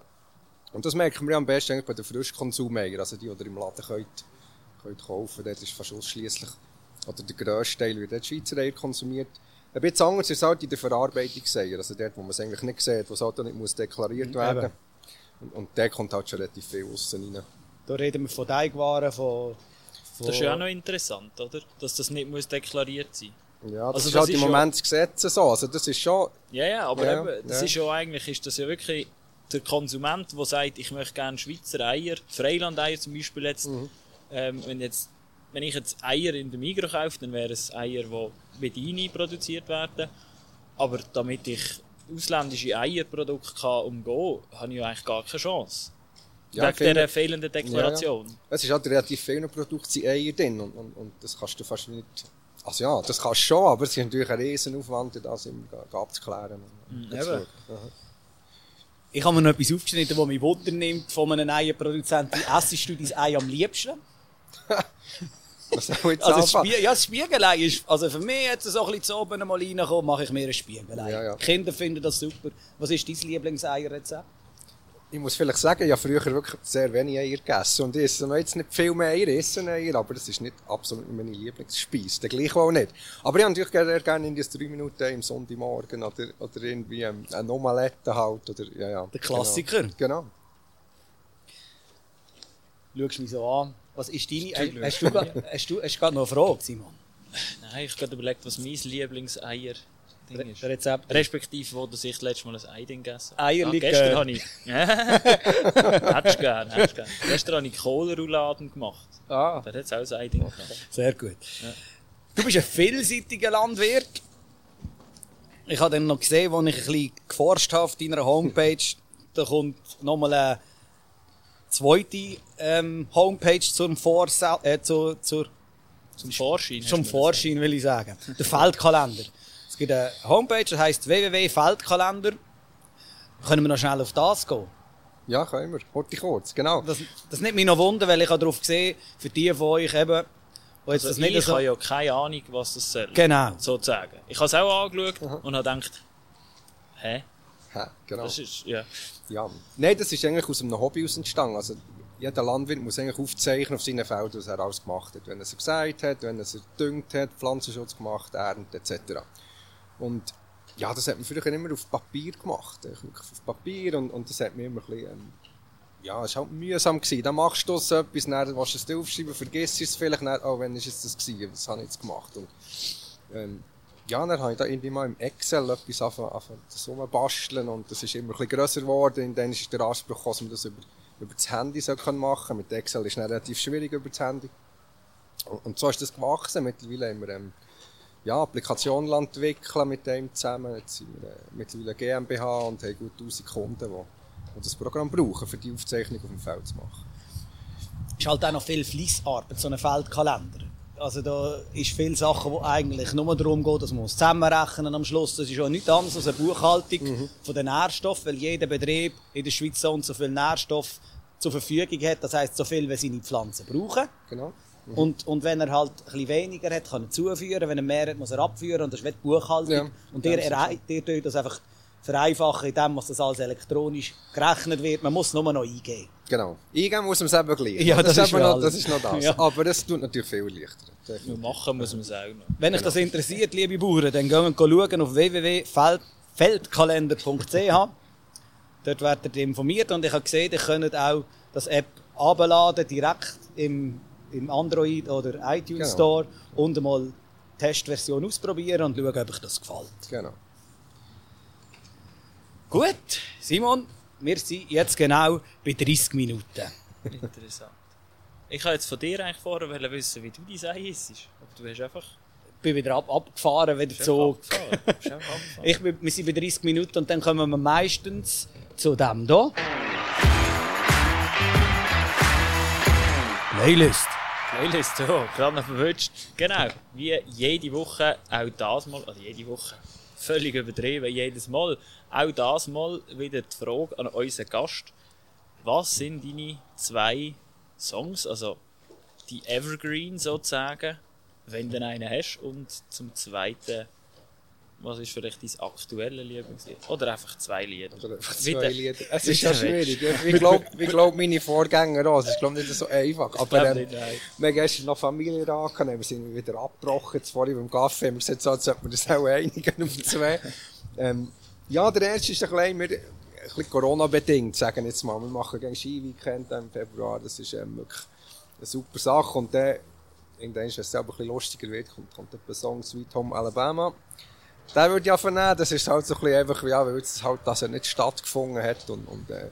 [SPEAKER 3] Und das merken wir am besten eigentlich bei den Frischkonsumeiern, also die, die ihr im Laden könnt, könnt kaufen. Dort ist fast ausschliesslich oder der grösste Teil wird dort Schweizer konsumiert. Ein bisschen anders ist es halt in der Verarbeitungseier, also dort, wo man es eigentlich nicht sieht, wo es halt auch nicht muss deklariert werden
[SPEAKER 1] Eben.
[SPEAKER 3] und, und der kommt halt schon relativ viel aussen rein.
[SPEAKER 1] Da reden wir von Teigwaren, von, von
[SPEAKER 2] Das ist ja auch noch interessant, oder? Dass das nicht muss deklariert sein
[SPEAKER 3] Ja, das
[SPEAKER 2] Also
[SPEAKER 3] ist
[SPEAKER 2] das
[SPEAKER 3] halt
[SPEAKER 2] ist
[SPEAKER 3] im Moment das Gesetz so. Also das ist schon,
[SPEAKER 2] Ja, ja, aber
[SPEAKER 3] Ja,
[SPEAKER 2] eben, das
[SPEAKER 3] ja.
[SPEAKER 2] ist ja eigentlich, ist das ja wirklich der Konsument, der sagt, ich möchte gerne Schweizer Eier, Freilandeier zum Beispiel jetzt,
[SPEAKER 3] Mhm.
[SPEAKER 2] ähm, wenn jetzt, wenn ich jetzt Eier in der Migros kaufe, dann wären es Eier, die mit INI produziert werden. Aber damit ich ausländische Eierprodukte kann umgehen kann, habe ich ja eigentlich gar keine Chance.
[SPEAKER 3] Ja,
[SPEAKER 2] Wegen dieser fehlenden Deklaration.
[SPEAKER 3] es ist halt relativ viele Produkte sind Eier drin und, und, und das kannst du fast nicht, also ja, das kannst du schon, aber es ist natürlich ein Riesenaufwand, das immer abzuklären. und
[SPEAKER 2] eben.
[SPEAKER 1] Ich habe mir noch etwas aufgeschnitten, das mich Wunder nimmt von einem Eierproduzenten. Essest du dein Ei am liebsten?
[SPEAKER 3] Was soll ich jetzt
[SPEAKER 1] Also? Spie ja, das Spiegelei ist, also für mich jetzt so ein bisschen zu oben mal reinkommen, mache ich mir ein Spiegelei.
[SPEAKER 3] Ja, ja.
[SPEAKER 1] Die Kinder finden das super. Was ist dein Lieblingseierrezept?
[SPEAKER 3] Ich muss vielleicht sagen, ich habe früher wirklich sehr wenig Eier gegessen und ich esse noch jetzt nicht viel mehr Eier, ich esse Eier, aber das ist nicht absolut meine Lieblingsspeise, der gleich auch nicht. Aber ich habe natürlich sehr gerne in das drei Minuten im Sonntagmorgen oder, oder irgendwie ähm, eine Omelette halt, oder, ja, ja.
[SPEAKER 1] Der Klassiker.
[SPEAKER 3] Genau.
[SPEAKER 1] Schau mich so an. Was ist deine? Hast,
[SPEAKER 2] Entschuldigung.
[SPEAKER 1] hast du, hast du, hast du gerade noch eine Frage, Simon?
[SPEAKER 2] Nein, ich habe gerade überlegt, was mein Lieblingseier
[SPEAKER 1] Re
[SPEAKER 2] ist.
[SPEAKER 1] Rezept?
[SPEAKER 2] Respektive, wo das ich das letzte Mal ein Ei gegessen habe.
[SPEAKER 1] Eier
[SPEAKER 2] ah, Gestern habe ich... hättest du gern, hättest du gern. Gestern habe ich Kohlerouladen gemacht.
[SPEAKER 1] Ah,
[SPEAKER 2] Da hat es auch ein Ei drin gehabt.
[SPEAKER 1] sehr gut. Du bist ein vielseitiger Landwirt. Ich habe dann noch gesehen, als ich ein bisschen geforscht habe auf deiner Homepage, da kommt nochmal eine zweite ähm, Homepage zum Vorsel äh, zu, zur,
[SPEAKER 2] Zum Vorschein.
[SPEAKER 1] zum
[SPEAKER 2] hast du
[SPEAKER 1] Vorschein, will ich sagen. Der Feldkalender. Gibt eine Homepage, die heisst www.feldkalender. Können wir noch schnell auf das gehen?
[SPEAKER 3] Ja, können wir. Horti kurz, genau.
[SPEAKER 1] Das, das nimmt mich noch Wunder, weil ich darauf gesehen, für die von euch eben, wo jetzt
[SPEAKER 2] Also
[SPEAKER 1] das nicht
[SPEAKER 2] ich
[SPEAKER 1] so...
[SPEAKER 2] habe ja keine Ahnung, was das soll.
[SPEAKER 1] Genau.
[SPEAKER 2] Sozusagen. Ich habe es auch angeschaut und habe gedacht, hä?
[SPEAKER 3] Ha, genau.
[SPEAKER 2] Das ist, ja.
[SPEAKER 3] Ja. Nein, das ist eigentlich aus einem Hobby aus entstanden. Also, jeder Landwirt muss eigentlich aufzeichnen auf seinen Feldern, was er alles gemacht hat. Wenn er es gesät hat, wenn er es gedüngt hat, Pflanzenschutz gemacht, Ernte etc. Und ja, das hat man früher immer auf Papier gemacht. Auf Papier und, und das hat mir immer ein bisschen, ähm, ja, es war halt mühsam gewesen. Dann machst du so etwas, dann willst du es dir aufschreiben, vergisst es vielleicht, dann, oh, wann ist jetzt das gewesen, was habe ich jetzt gemacht? Und, ähm, ja, dann habe ich da irgendwie mal im Excel etwas angefangen, so basteln und das ist immer ein bisschen grösser geworden. Und dann ist der Anspruch gekommen, dass man das über, über das Handy machen kann. Mit Excel ist es relativ schwierig über das Handy. Und, und so ist das gewachsen. Mittlerweile haben wir ähm, ja, Applikationen entwickeln mit dem zusammen. Jetzt sind wir äh, mittlerweile GmbH und haben gut 1000 Kunden, die, die das Programm brauchen, für die Aufzeichnung auf dem Feld zu machen.
[SPEAKER 1] ist halt auch noch viel Fließarbeit, so ein Feldkalender. Also da ist viel Sachen, wo eigentlich nur darum geht, dass man es zusammenrechnen am Schluss. Das ist auch nichts anderes als eine Buchhaltung von den Nährstoffen, weil jeder Betrieb in der Schweiz so und so viel Nährstoff zur Verfügung hat. Das heisst, so viel, wie seine Pflanzen brauchen.
[SPEAKER 3] Genau.
[SPEAKER 1] Und, und wenn er halt ein bisschen weniger hat, kann er zuführen. Wenn er mehr hat, muss er abführen. Und das ist wie die Buchhaltung.
[SPEAKER 3] Ja,
[SPEAKER 1] und ihr,
[SPEAKER 3] das ist
[SPEAKER 1] ihr tut das einfach vereinfachen, indem das alles elektronisch gerechnet wird. Man muss es nur noch eingeben.
[SPEAKER 3] Genau. Eingeben muss man es eben gleich.
[SPEAKER 1] Ja, das ist
[SPEAKER 3] eben
[SPEAKER 1] für
[SPEAKER 3] noch, das ist noch das.
[SPEAKER 1] Ja.
[SPEAKER 3] Aber das tut natürlich viel leichter.
[SPEAKER 2] Nur machen muss man es auch noch.
[SPEAKER 1] Wenn euch das interessiert, liebe Bauern, dann gehen wir schauen auf www.feldkalender.ch. Dort werdet ihr informiert und ich habe gesehen, ihr könnt auch das App abladen direkt im, im Android oder iTunes
[SPEAKER 3] Genau.
[SPEAKER 1] Store und einmal die Testversion ausprobieren und schauen, ob euch das gefällt.
[SPEAKER 3] Genau.
[SPEAKER 1] Gut, Simon, wir sind jetzt genau bei 30 Minuten.
[SPEAKER 2] Interessant. Ich wollte jetzt von dir eigentlich vorher wollen wissen, wie du dein Ei isst. Aber du hast einfach
[SPEAKER 1] Ich bin wieder ab, abgefahren, wieder
[SPEAKER 2] abgefahren.
[SPEAKER 1] Ich bin, wir sind bei 30 Minuten und dann kommen wir meistens zu dem hier. Playlist.
[SPEAKER 2] Playlist, ja, gerade noch verwünscht. Genau, wie jede Woche, auch das Mal, oder jede Woche, völlig übertrieben, jedes Mal, auch das Mal wieder die Frage an unseren Gast. Was sind deine zwei Songs, also die Evergreen sozusagen, wenn du einen hast, und zum Zweiten, was ist vielleicht dein aktuelles Lieblingslied? Oder einfach zwei Lieder.
[SPEAKER 3] Oder einfach zwei
[SPEAKER 2] der-
[SPEAKER 3] Lieder. Es ist ja
[SPEAKER 2] der
[SPEAKER 3] schwierig. Ich glaube, ich glaub, meine Vorgänger auch. Es ist, glaube nicht so einfach. Aber ähm,
[SPEAKER 2] nicht, nein.
[SPEAKER 3] wir haben gestern noch Familie angenommen. Wir sind wieder abgebrochen. Jetzt vorhin beim Kaffee haben wir gesagt, so, als sollten wir das auch einigen auf zwei. Ähm, ja, der erste ist ein bisschen, wir, ein bisschen Corona-bedingt, sagen wir jetzt mal. Wir machen gegen Ski-Weekend im Februar. Das ist ähm, wirklich eine super Sache. Und dann, irgendwann, wenn es selber ein bisschen lustiger wird, kommt, kommt ein Song Sweet Home Alabama. Den würde ich ja vernehmen, das ist halt so ein bisschen einfach, ja, weil es halt, dass er nicht stattgefunden hat und, und äh,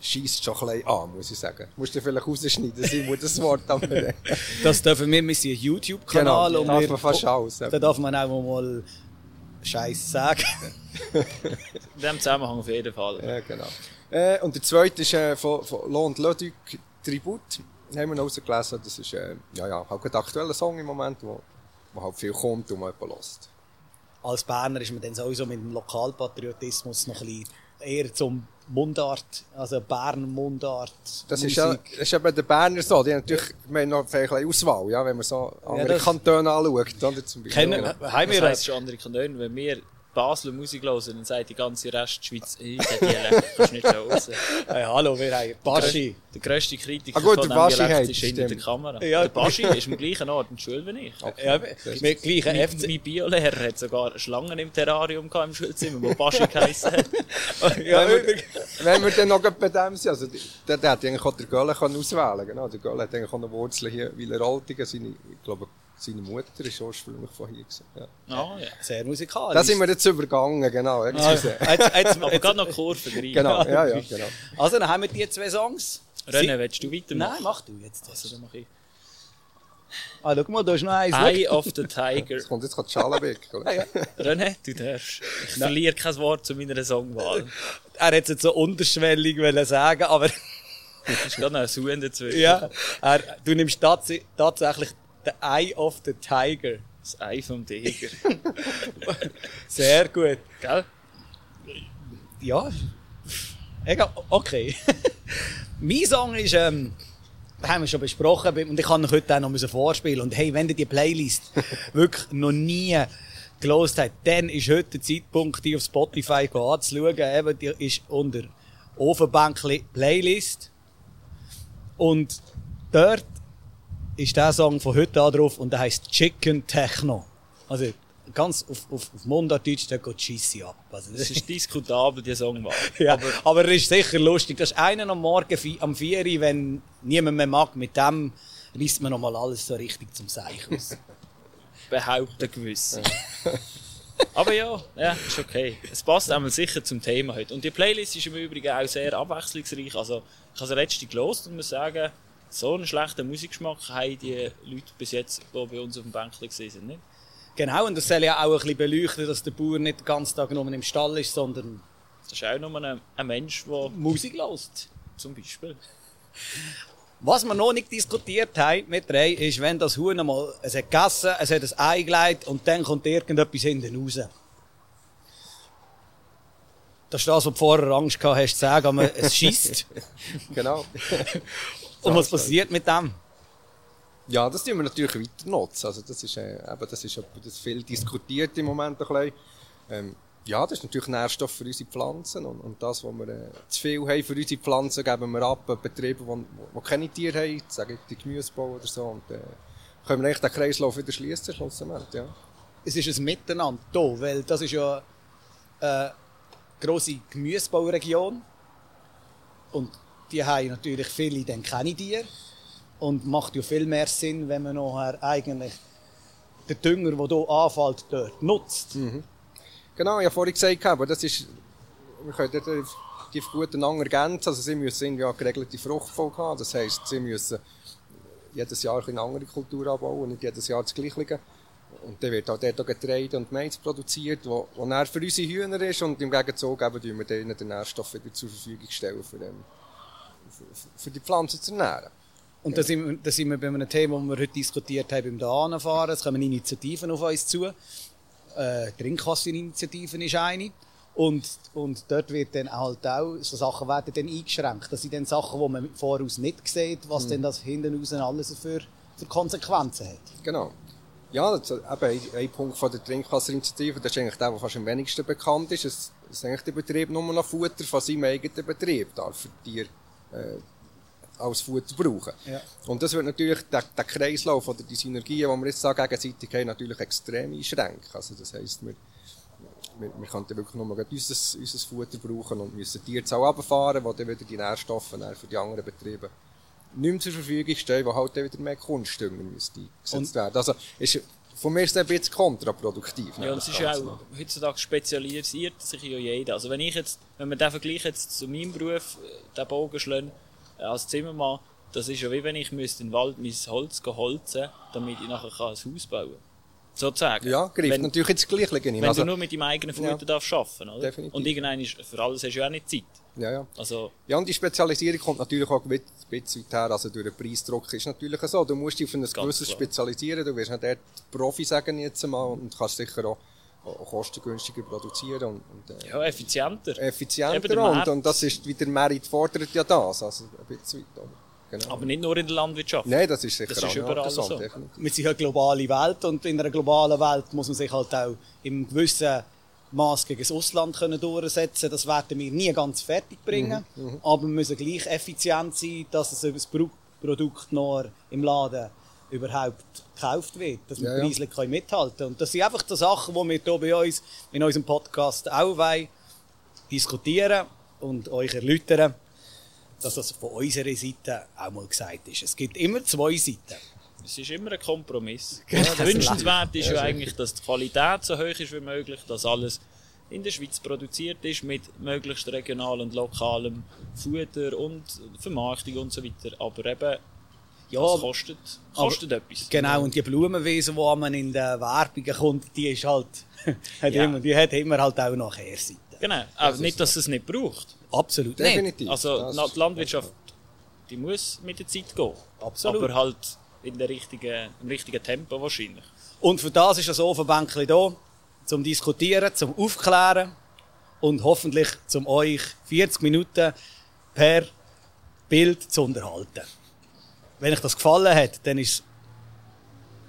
[SPEAKER 3] schießt schon ein bisschen an, muss ich sagen. Musst du vielleicht rausschneiden, Simon, das Wort, aber
[SPEAKER 1] Das dürfen wir, wir sind ein YouTube-Kanal
[SPEAKER 3] Genau,
[SPEAKER 1] und
[SPEAKER 3] darf
[SPEAKER 1] wir,
[SPEAKER 3] man fast alles,
[SPEAKER 1] Da darf man auch mal Scheiß sagen.
[SPEAKER 2] In diesem Zusammenhang auf jeden Fall.
[SPEAKER 3] ja, genau. Äh, und der zweite ist äh, von, von Lo und Leduc, Tribut, haben wir noch rausgelesen, das ist, äh, ja, ja, halt ein aktueller Song im Moment, wo, wo halt viel kommt und man jemanden hört.
[SPEAKER 1] Als Berner ist man dann sowieso mit dem Lokalpatriotismus noch ein bisschen eher zum Mundart, also Berner Mundart.
[SPEAKER 3] Das ist, ja, das ist eben der Berner so, die haben natürlich, wir haben noch vielleicht Auswahl, ja, wenn man so andere
[SPEAKER 1] das-
[SPEAKER 3] Kantone anschaut, oder zum Beispiel.
[SPEAKER 1] Kennen, haben
[SPEAKER 2] Das
[SPEAKER 1] wir
[SPEAKER 2] heisst schon andere Kantone, wenn wir Basler Musik hören, dann sagt die ganze «Ey, der Dialekt kannst du nicht so raus.
[SPEAKER 1] Hey, hallo, wir haben Baschi.
[SPEAKER 2] Der grösste Kritiker
[SPEAKER 3] Ah gut,
[SPEAKER 2] von Dialekt
[SPEAKER 3] hat,
[SPEAKER 2] ist hinter der. Kamera.
[SPEAKER 1] Ja.
[SPEAKER 2] Der Baschi ist am gleichen Ort in der Schule wie ich.
[SPEAKER 1] Ja, mit gleichen
[SPEAKER 2] Mein,
[SPEAKER 1] FC.
[SPEAKER 2] mein Biolehrer hat sogar Schlangen im Terrarium gehabt im Schulzimmer, wo Baschi geheissen hat.
[SPEAKER 1] Ja,
[SPEAKER 3] wenn, wir, wenn wir dann noch bei dem sind, also der, der hätte eigentlich auch der Gölle können auswählen genau. Der Gölle hat eigentlich auch eine Wurzel hier, weil er Altigen, seine, ich glaube, seine Mutter ist ursprünglich von hier gewesen. Ja.
[SPEAKER 2] Ah, ja.
[SPEAKER 1] sehr musikalisch.
[SPEAKER 3] Da sind wir jetzt übergangen, genau.
[SPEAKER 1] Ah,
[SPEAKER 3] Excuse.
[SPEAKER 1] jetzt, jetzt,
[SPEAKER 2] Aber gerade noch Kurven rein.
[SPEAKER 3] Genau, ja, ja, genau.
[SPEAKER 1] also, dann haben wir die zwei Songs.
[SPEAKER 2] René, willst du weitermachen?
[SPEAKER 1] Nein, mach du jetzt.
[SPEAKER 2] Also, dann mache ich.
[SPEAKER 1] Ah, schau mal, da ist noch eins.
[SPEAKER 2] Eye of the Tiger.
[SPEAKER 3] Jetzt kommt jetzt gerade Schallenberg. oder?
[SPEAKER 2] René, du darfst. Ich verliere kein Wort zu meiner Songwahl.
[SPEAKER 1] Er hätte es jetzt so unterschwellig wollen sagen, aber
[SPEAKER 2] Das ist gerade noch ein Suchen dazwischen.
[SPEAKER 1] ja, er, du nimmst tats tatsächlich The Eye of the Tiger.
[SPEAKER 2] Das Ei vom Tiger.
[SPEAKER 1] Sehr gut.
[SPEAKER 2] Gell?
[SPEAKER 1] Ja, egal, okay. mein Song ist, ähm, haben wir schon besprochen und ich kann euch heute auch noch vorspielen. Und hey, wenn ihr die Playlist wirklich noch nie gelost habt, dann ist heute der Zeitpunkt, die auf Spotify anzuschauen. Eben, die ist unter Ofenbänkli Playlist. Und dort ist der Song von heute an drauf und der heißt Chicken Techno. Also ganz auf, auf, auf Mundartdeutsch, da geht Schissi ab. Also,
[SPEAKER 2] Das ist diskutabel, die Songwahl.
[SPEAKER 1] ja, aber, aber er ist sicher lustig. Das ist einer am Morgen am 4 Uhr, wenn niemand mehr mag, mit dem reißt man nochmal alles so richtig zum Seich aus.
[SPEAKER 2] Behaupten gewiss. Aber ja, ja, ist okay. Es passt einmal sicher zum Thema heute. Und die Playlist ist im Übrigen auch sehr abwechslungsreich. Also, ich habe sie letzte gelost und muss sagen, so einen schlechten Musikgeschmack haben die Leute bis jetzt, die bei uns auf dem Bänkchen sind, nicht?
[SPEAKER 1] genau, und das soll ja auch ein bisschen beleuchten, dass der Bauer nicht den ganzen Tag nur im Stall ist, sondern
[SPEAKER 2] Das ist auch nur ein, ein Mensch, der
[SPEAKER 1] Musik lässt.
[SPEAKER 2] zum Beispiel.
[SPEAKER 1] Was wir noch nicht diskutiert haben mit drei, ist, wenn das Huhn mal, es hat gegessen, es hat ein Ei gelegt und dann kommt irgendetwas hinten raus. Das ist das, was du vorher Angst gehabt hast zu sagen, aber es schießt.
[SPEAKER 3] genau.
[SPEAKER 1] Und was passiert mit dem?
[SPEAKER 3] Ja, das tun wir natürlich weiter nutzen. Also das ist, äh, eben, das ist etwas, das viel diskutiert im Moment ein bisschen. Ähm, ja, das ist natürlich Nährstoff für unsere Pflanzen und, und das, was wir äh, zu viel haben für unsere Pflanzen, geben wir ab an Betriebe, die, keine Tiere haben, sagen die Gemüsebau oder so. Und äh, können wir eigentlich den Kreislauf wieder schließen, schlussendlich, ja.
[SPEAKER 1] es ist ein Miteinander da, weil das ist ja äh, grosse Gemüsebauregion. Und die haben natürlich viele, dann kenne ich. Und macht ja viel mehr Sinn, wenn man nachher eigentlich den Dünger, der hier anfällt, dort nutzt.
[SPEAKER 3] Genau, ich habe vorhin gesagt, aber das ist, wir können dort die gut einander ergänzen. Also sie müssen irgendwie eine geregelte Fruchtfolge haben. Das heisst, sie müssen jedes Jahr eine andere Kultur anbauen und nicht jedes Jahr das Gleiche. Und dann wird auch dort auch Getreide und Mais produziert, wo, wo dann für unsere Hühner ist und im Gegenzug eben wir denen den Nährstoff wieder zur Verfügung stellen, für, ähm, für, die Pflanzen zu ernähren.
[SPEAKER 1] Und da sind, wir, da sind wir bei einem Thema, das wir heute diskutiert haben, beim Dahnenfahren. Es kommen Initiativen auf uns zu. Äh, Trinkkasseninitiativen ist eine. Und, und dort wird dann halt auch, so Sachen werden dann eingeschränkt. Das sind dann Sachen, die man voraus nicht sieht, was denn das hinten raus alles für, für Konsequenzen hat.
[SPEAKER 3] Genau. Ja, das, eben ein, ein Punkt von der Trinkwasserinitiative, das ist eigentlich der, der fast am wenigsten bekannt ist. Es ist eigentlich der Betrieb nur noch Futter von seinem eigenen Betrieb darf für Tiere äh, als Futter brauchen.
[SPEAKER 1] Ja.
[SPEAKER 3] Und das wird natürlich der, der Kreislauf oder die Synergien, die wir jetzt sagen, gegenseitig haben, natürlich extrem einschränken. Also das heisst, wir, wir, wir könnten wirklich nur unser, unser Futter brauchen und müssen die Tierzahl runterfahren, wo dann wieder die Nährstoffe für die anderen Betriebe nicht mehr zur Verfügung stehen, wo halt dann wieder mehr Kunstdünger müsste eingesetzt werden. Also ist von mir ist das ein bisschen kontraproduktiv.
[SPEAKER 2] Ja, und es ist ja auch heutzutage spezialisiert sich ja jeder. Also wenn ich jetzt, wenn wir den Vergleich jetzt zu meinem Beruf, äh, den Bogen schlagen, äh, als Zimmermann, das ist ja wie wenn ich müsste in den Wald mein Holz holzen damit ich nachher ein Haus bauen kann. Sozusagen.
[SPEAKER 3] Ja, greift
[SPEAKER 2] wenn,
[SPEAKER 3] natürlich ins Gleiche hin.
[SPEAKER 2] Wenn
[SPEAKER 3] Also,
[SPEAKER 2] du nur mit deinem eigenen Futter
[SPEAKER 3] Ja.
[SPEAKER 2] darfst arbeiten, oder?
[SPEAKER 3] Definitiv.
[SPEAKER 2] Und irgendwann ist, für alles hast du ja auch nicht Zeit.
[SPEAKER 3] ja, ja.
[SPEAKER 2] Also,
[SPEAKER 3] Ja, und die Spezialisierung kommt natürlich auch ein bisschen her. Also durch den Preisdruck ist natürlich so. Du musst dich auf ein gewisses
[SPEAKER 2] klar.
[SPEAKER 3] spezialisieren. Du wirst nicht dort Profi sagen jetzt einmal und kannst sicher auch, auch kostengünstiger produzieren und, und äh,
[SPEAKER 2] ja, effizienter.
[SPEAKER 3] Effizienter.
[SPEAKER 2] der
[SPEAKER 3] Und, und das ist, wie der Merit fordert ja das. Also ein bisschen weit. Genau.
[SPEAKER 2] Aber nicht nur in der Landwirtschaft.
[SPEAKER 3] Nein, das ist sicher
[SPEAKER 2] Das ist überall so.
[SPEAKER 3] definitiv.
[SPEAKER 1] Wir sind eine globale Welt und in einer globalen Welt muss man sich halt auch im gewissen Maß gegen das Ausland können durchsetzen. Das werden wir nie ganz fertig bringen, aber wir müssen gleich effizient sein, dass es über das Pro Produkt noch im Laden überhaupt gekauft wird, dass wir
[SPEAKER 3] Ja, ja.
[SPEAKER 1] preislich können mithalten können. Und das sind einfach die Sachen, die wir hier bei uns in unserem Podcast auch wollen, diskutieren und euch erläutern, dass das von unserer Seite auch mal gesagt ist. Es gibt immer zwei Seiten.
[SPEAKER 2] Es ist immer ein Kompromiss. Das Wünschenswert ist ja
[SPEAKER 3] Ja,
[SPEAKER 2] eigentlich, dass die Qualität so hoch ist wie möglich, dass alles in der Schweiz produziert ist mit möglichst regional und lokalem Futter und Vermarktung und so weiter. Aber eben,
[SPEAKER 1] Ja,
[SPEAKER 2] das kostet, kostet etwas.
[SPEAKER 1] Genau, und die Blumenwiese, die man in den Werbungen kommt, die ist halt, hat
[SPEAKER 2] Ja.
[SPEAKER 1] immer, die hat immer halt auch noch Kehrseite.
[SPEAKER 2] Genau, aber nicht, dass es nicht braucht.
[SPEAKER 1] Absolut nicht.
[SPEAKER 3] Definitiv.
[SPEAKER 2] Also
[SPEAKER 3] Das-
[SPEAKER 2] die Landwirtschaft, die muss mit der Zeit gehen.
[SPEAKER 1] Absolut.
[SPEAKER 2] Aber halt in der richtigen, im richtigen Tempo wahrscheinlich.
[SPEAKER 1] Und für das ist das Ofenbänkchen da, zum Diskutieren, zum Aufklären und hoffentlich zum euch 40 Minuten per Bild zu unterhalten. Wenn euch das gefallen hat, dann ist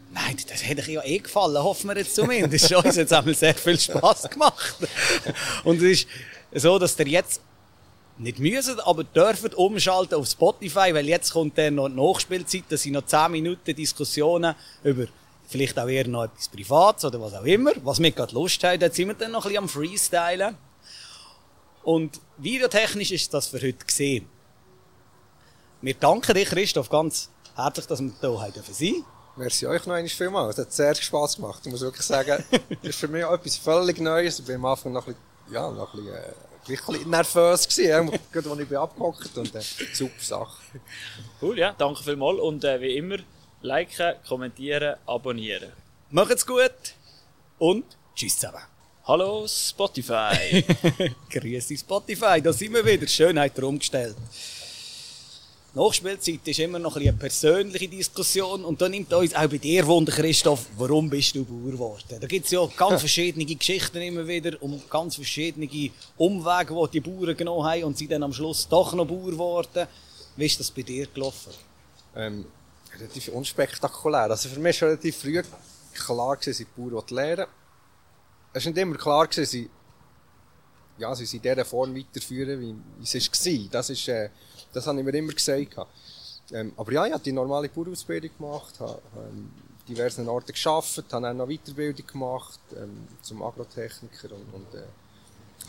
[SPEAKER 1] Nein, das hätte euch ja eh gefallen, hoffen wir jetzt zumindest. Uns hat es einmal sehr viel Spass gemacht. Und es ist so, dass ihr jetzt nicht müssen, aber dürfen umschalten auf Spotify, weil jetzt kommt dann noch die Nachspielzeit, das sind noch 10 Minuten Diskussionen über vielleicht auch eher noch etwas Privates oder was auch immer, was wir gerade Lust haben, da sind wir dann noch ein bisschen am Freestylen. Und videotechnisch ist das für heute gesehen. Wir danken dir, Christoph, ganz herzlich, dass wir hier sein dürfen.
[SPEAKER 3] Merci euch noch einmal vielmals. Es hat sehr Spass gemacht. Ich muss wirklich sagen, das ist für mich auch etwas völlig Neues. Ich bin am Anfang noch ein bisschen, ja, noch ein bisschen, äh, ein bisschen nervös gewesen, ja, gerade als ich bin abgehockt und äh, super Sache.
[SPEAKER 2] Cool, ja, danke vielmals. Und äh, wie immer, liken, kommentieren, abonnieren.
[SPEAKER 1] Macht's gut und tschüss zusammen.
[SPEAKER 2] Hallo Spotify!
[SPEAKER 1] Grüß Spotify, da sind wir wieder. Schönheit umgestellt. Nachspielzeit ist immer noch ein eine persönliche Diskussion und da nimmt uns auch bei dir Wunder, Christoph, warum bist du Bauer geworden? Da gibt es ja ganz verschiedene Geschichten immer wieder und ganz verschiedene Umwege, die die Bauern genommen haben und sind dann am Schluss doch noch Bauer geworden. Wie ist das bei dir gelaufen?
[SPEAKER 3] Ähm, relativ unspektakulär. Also für mich war relativ früh klar, dass ich Bauer lernen will. Es war nicht immer klar, dass ich ja, sie in dieser Form weiterführen, wie es war. Das, ist, äh, das habe ich mir immer gesagt. Ähm, aber ja, ich habe die normale Bauerausbildung gemacht, habe ähm, diversen Orten gearbeitet, habe dann noch Weiterbildung gemacht ähm, zum Agrotechniker und, und äh,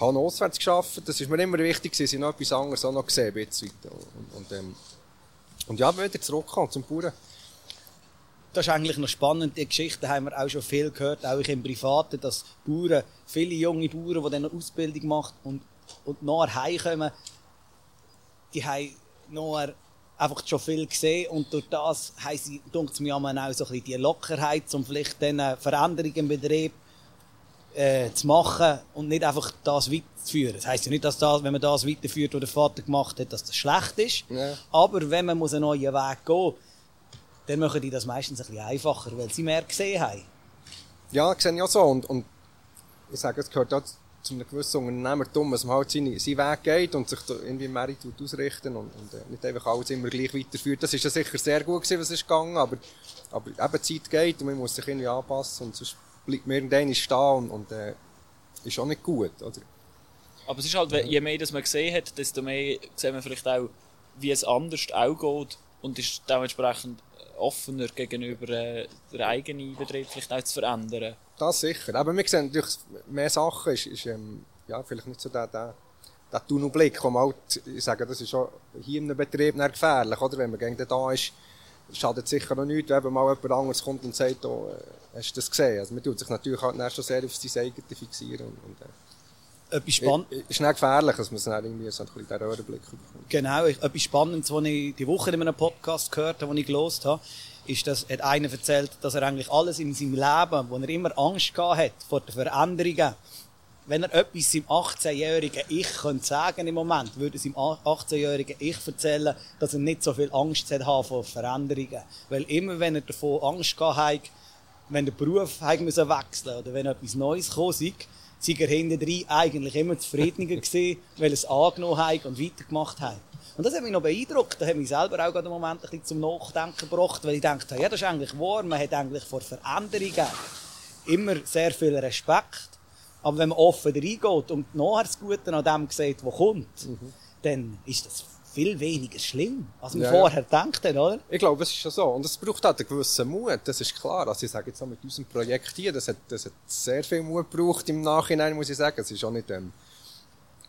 [SPEAKER 3] habe noch auswärts geschafft. Das ist mir immer wichtig, dass ich noch etwas anderes auch noch gesehen habe. Und, und, ähm, und ja, wieder zurückkommen zum Bauern.
[SPEAKER 1] Das ist eigentlich noch spannend. Die Geschichte haben wir auch schon viel gehört, auch im Privaten, dass Bauern, viele junge Bauern, die dann eine Ausbildung machen und, und nachher heimkommen, die haben nachher einfach schon viel gesehen und durch das haben sie, denkt mir auch so ein bisschen die Lockerheit, um vielleicht dann Veränderungen im Betrieb äh, zu machen und nicht einfach das weiterzuführen. Das heisst ja nicht, dass das, wenn man das weiterführt, was der Vater gemacht hat, dass das schlecht ist.
[SPEAKER 3] Ja.
[SPEAKER 1] Aber wenn man muss einen neuen Weg gehen muss, dann machen die das meistens ein bisschen einfacher, weil sie mehr gesehen haben.
[SPEAKER 3] Ja, das sehe ich auch so. Und, und ich sage, es gehört auch zu einem gewissen Unternehmertum, dass man halt seine, seinen Weg geht und sich da irgendwie mehr ausrichten und, und äh, nicht einfach alles immer gleich weiterführt. Das ist ja sicher sehr gut gewesen, was ist gegangen, aber, aber eben die Zeit geht und man muss sich irgendwie anpassen und sonst bleibt man irgendwann stehen und, und äh, ist auch nicht gut, oder?
[SPEAKER 2] Aber es ist halt, je mehr das man gesehen hat, desto mehr sehen wir vielleicht auch, wie es anders auch geht und ist dementsprechend offener gegenüber äh, der eigenen Betrieb vielleicht auch zu verändern.
[SPEAKER 3] Das sicher. Aber wir sehen natürlich mehr Sachen, ist, ist ähm, ja, vielleicht nicht so der, der, der Tunnelblick, wo halt, ich sage, das ist schon hier einem Betrieb gefährlich, oder? Wenn man gegen den da ist, schadet sicher noch nichts, wenn mal jemand anderes kommt und sagt, oh, äh, hast du das gesehen? Also man tut sich natürlich halt schon sehr auf sein eigenes fixieren und, und äh,
[SPEAKER 1] etwas Spannendes.
[SPEAKER 3] Ist nicht gefährlich, dass man es dann irgendwie so ein bisschen den Röhrenblick bekommt.
[SPEAKER 1] Genau, etwas Spannendes, was ich die Woche in einem Podcast gehört habe, den ich gelesen habe, ist, dass hat einer erzählt, dass er eigentlich alles in seinem Leben, wo er immer Angst gehabt hat vor den Veränderungen, wenn er etwas seinem 18-jährigen Ich könnte sagen im Moment, würde es seinem 18-jährigen Ich erzählen, dass er nicht so viel Angst hat vor Veränderungen. Weil immer, wenn er davon Angst gehabt hat, wenn der Beruf wechseln musste oder wenn etwas Neues kam, sei er hinten eigentlich immer zufriedener gewesen, weil es angenommen hat und weitergemacht hat. Und das hat mich noch beeindruckt. Das hat mich selber auch gerade einen Moment ein bisschen zum Nachdenken gebracht, weil ich dachte, ja, das ist eigentlich wahr. Man hat eigentlich vor Veränderungen immer sehr viel Respekt. Aber wenn man offen reingeht und nachher das Gute an dem sieht, was kommt, mhm. dann ist das viel weniger schlimm, als man ja, vorher ja. denkt, oder?
[SPEAKER 3] Ich glaube, es ist schon so. Und es braucht halt einen gewissen Mut, das ist klar. Also ich sage jetzt auch mit unserem Projekt hier, das hat, das hat sehr viel Mut gebraucht im Nachhinein, muss ich sagen. Es ist auch nicht, ähm,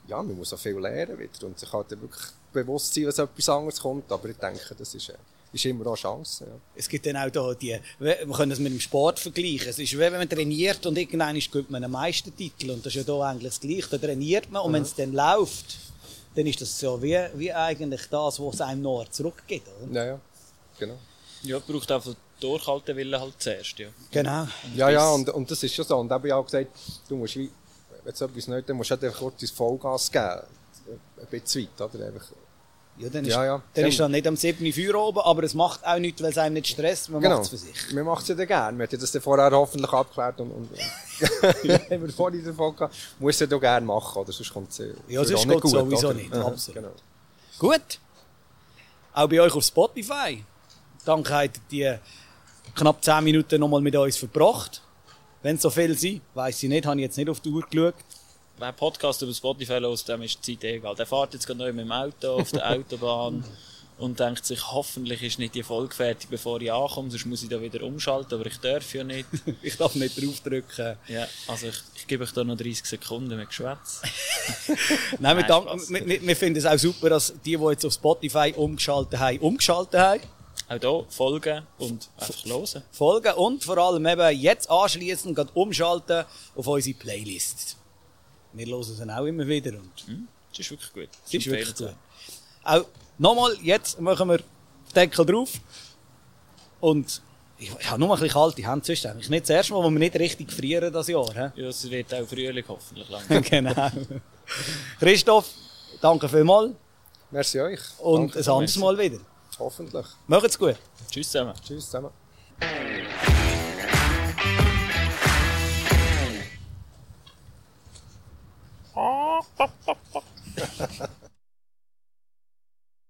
[SPEAKER 3] ja, man muss auch viel lernen wieder und sich halt wirklich bewusst sein, dass etwas anderes kommt. Aber ich denke, das ist, äh, ist immer auch eine Chance. Ja.
[SPEAKER 1] Es gibt dann auch da die, wir können das mit dem Sport vergleichen. Es ist wie wenn man trainiert und irgendwann gewinnt man einen Meistertitel. Und das ist ja da eigentlich das Gleiche. Da trainiert man und mhm. wenn es dann läuft, dann ist das so wie, wie eigentlich das, was es einem noch zurückgeht. Oder?
[SPEAKER 3] Ja, ja, genau.
[SPEAKER 2] Ja, braucht einfach Durchhaltewillen halt zuerst, ja.
[SPEAKER 1] Genau.
[SPEAKER 3] ja, ja, und, und das ist schon so. Und da habe ich auch gesagt, du musst wie, wenn du etwas nicht, dann musst du halt einfach kurz Vollgas geben. Ein bisschen weit, oder? Einfach,
[SPEAKER 1] ja, dann ist, ja, ja. Dann ist dann nicht am 7. Feuer oben, aber es macht auch nichts, weil es einem nicht stresst. Man genau. macht es für sich.
[SPEAKER 3] Man macht es ja dann gerne. Wir haben das dann vorher hoffentlich abgeklärt und, und haben wir vorhin davon gehabt. Muss es ja gerne machen, oder? Sonst kommt es
[SPEAKER 1] ja, sonst nicht gut, sowieso oder? nicht. Absolut. Genau. Gut. Auch bei euch auf Spotify. Danke, habt ihr die knapp 10 Minuten nochmal mit uns verbracht. Wenn es so viel sind, weiss ich nicht, habe ich jetzt nicht auf die Uhr geschaut
[SPEAKER 2] wer Podcast über Spotify hört, dem ist die Zeit egal. Der fährt jetzt gerade neu mit dem Auto auf der Autobahn und denkt sich, hoffentlich ist nicht die Folge fertig, bevor ich ankomme, sonst muss ich da wieder umschalten, aber ich darf ja nicht.
[SPEAKER 1] ich darf nicht draufdrücken.
[SPEAKER 2] Ja, also ich, ich gebe euch da noch 30 Sekunden mit Geschwätz.
[SPEAKER 1] Nein, wir, dank, wir, wir, finden es auch super, dass die, die jetzt auf Spotify umgeschaltet haben, umgeschaltet haben.
[SPEAKER 2] Auch hier folgen und einfach hören.
[SPEAKER 1] Folgen und vor allem eben jetzt anschließend umschalten auf unsere Playlist wir hören es auch immer wieder. Und
[SPEAKER 2] mhm. Das ist wirklich gut.
[SPEAKER 1] Das ist wirklich gut. Auch nochmal, jetzt machen wir den Deckel drauf. Und ich, ich habe nur ein bisschen kalte Hände sonst eigentlich. Nicht das erste Mal, wo wir nicht richtig frieren das Jahr. He?
[SPEAKER 2] Ja, es wird auch Frühling hoffentlich
[SPEAKER 1] lang. genau. Christoph, danke vielmals.
[SPEAKER 3] Merci euch.
[SPEAKER 1] Und danke ein anderes Mal wieder.
[SPEAKER 3] Hoffentlich.
[SPEAKER 1] Macht's gut.
[SPEAKER 2] Tschüss zusammen.
[SPEAKER 3] Tschüss zusammen. ha ha ha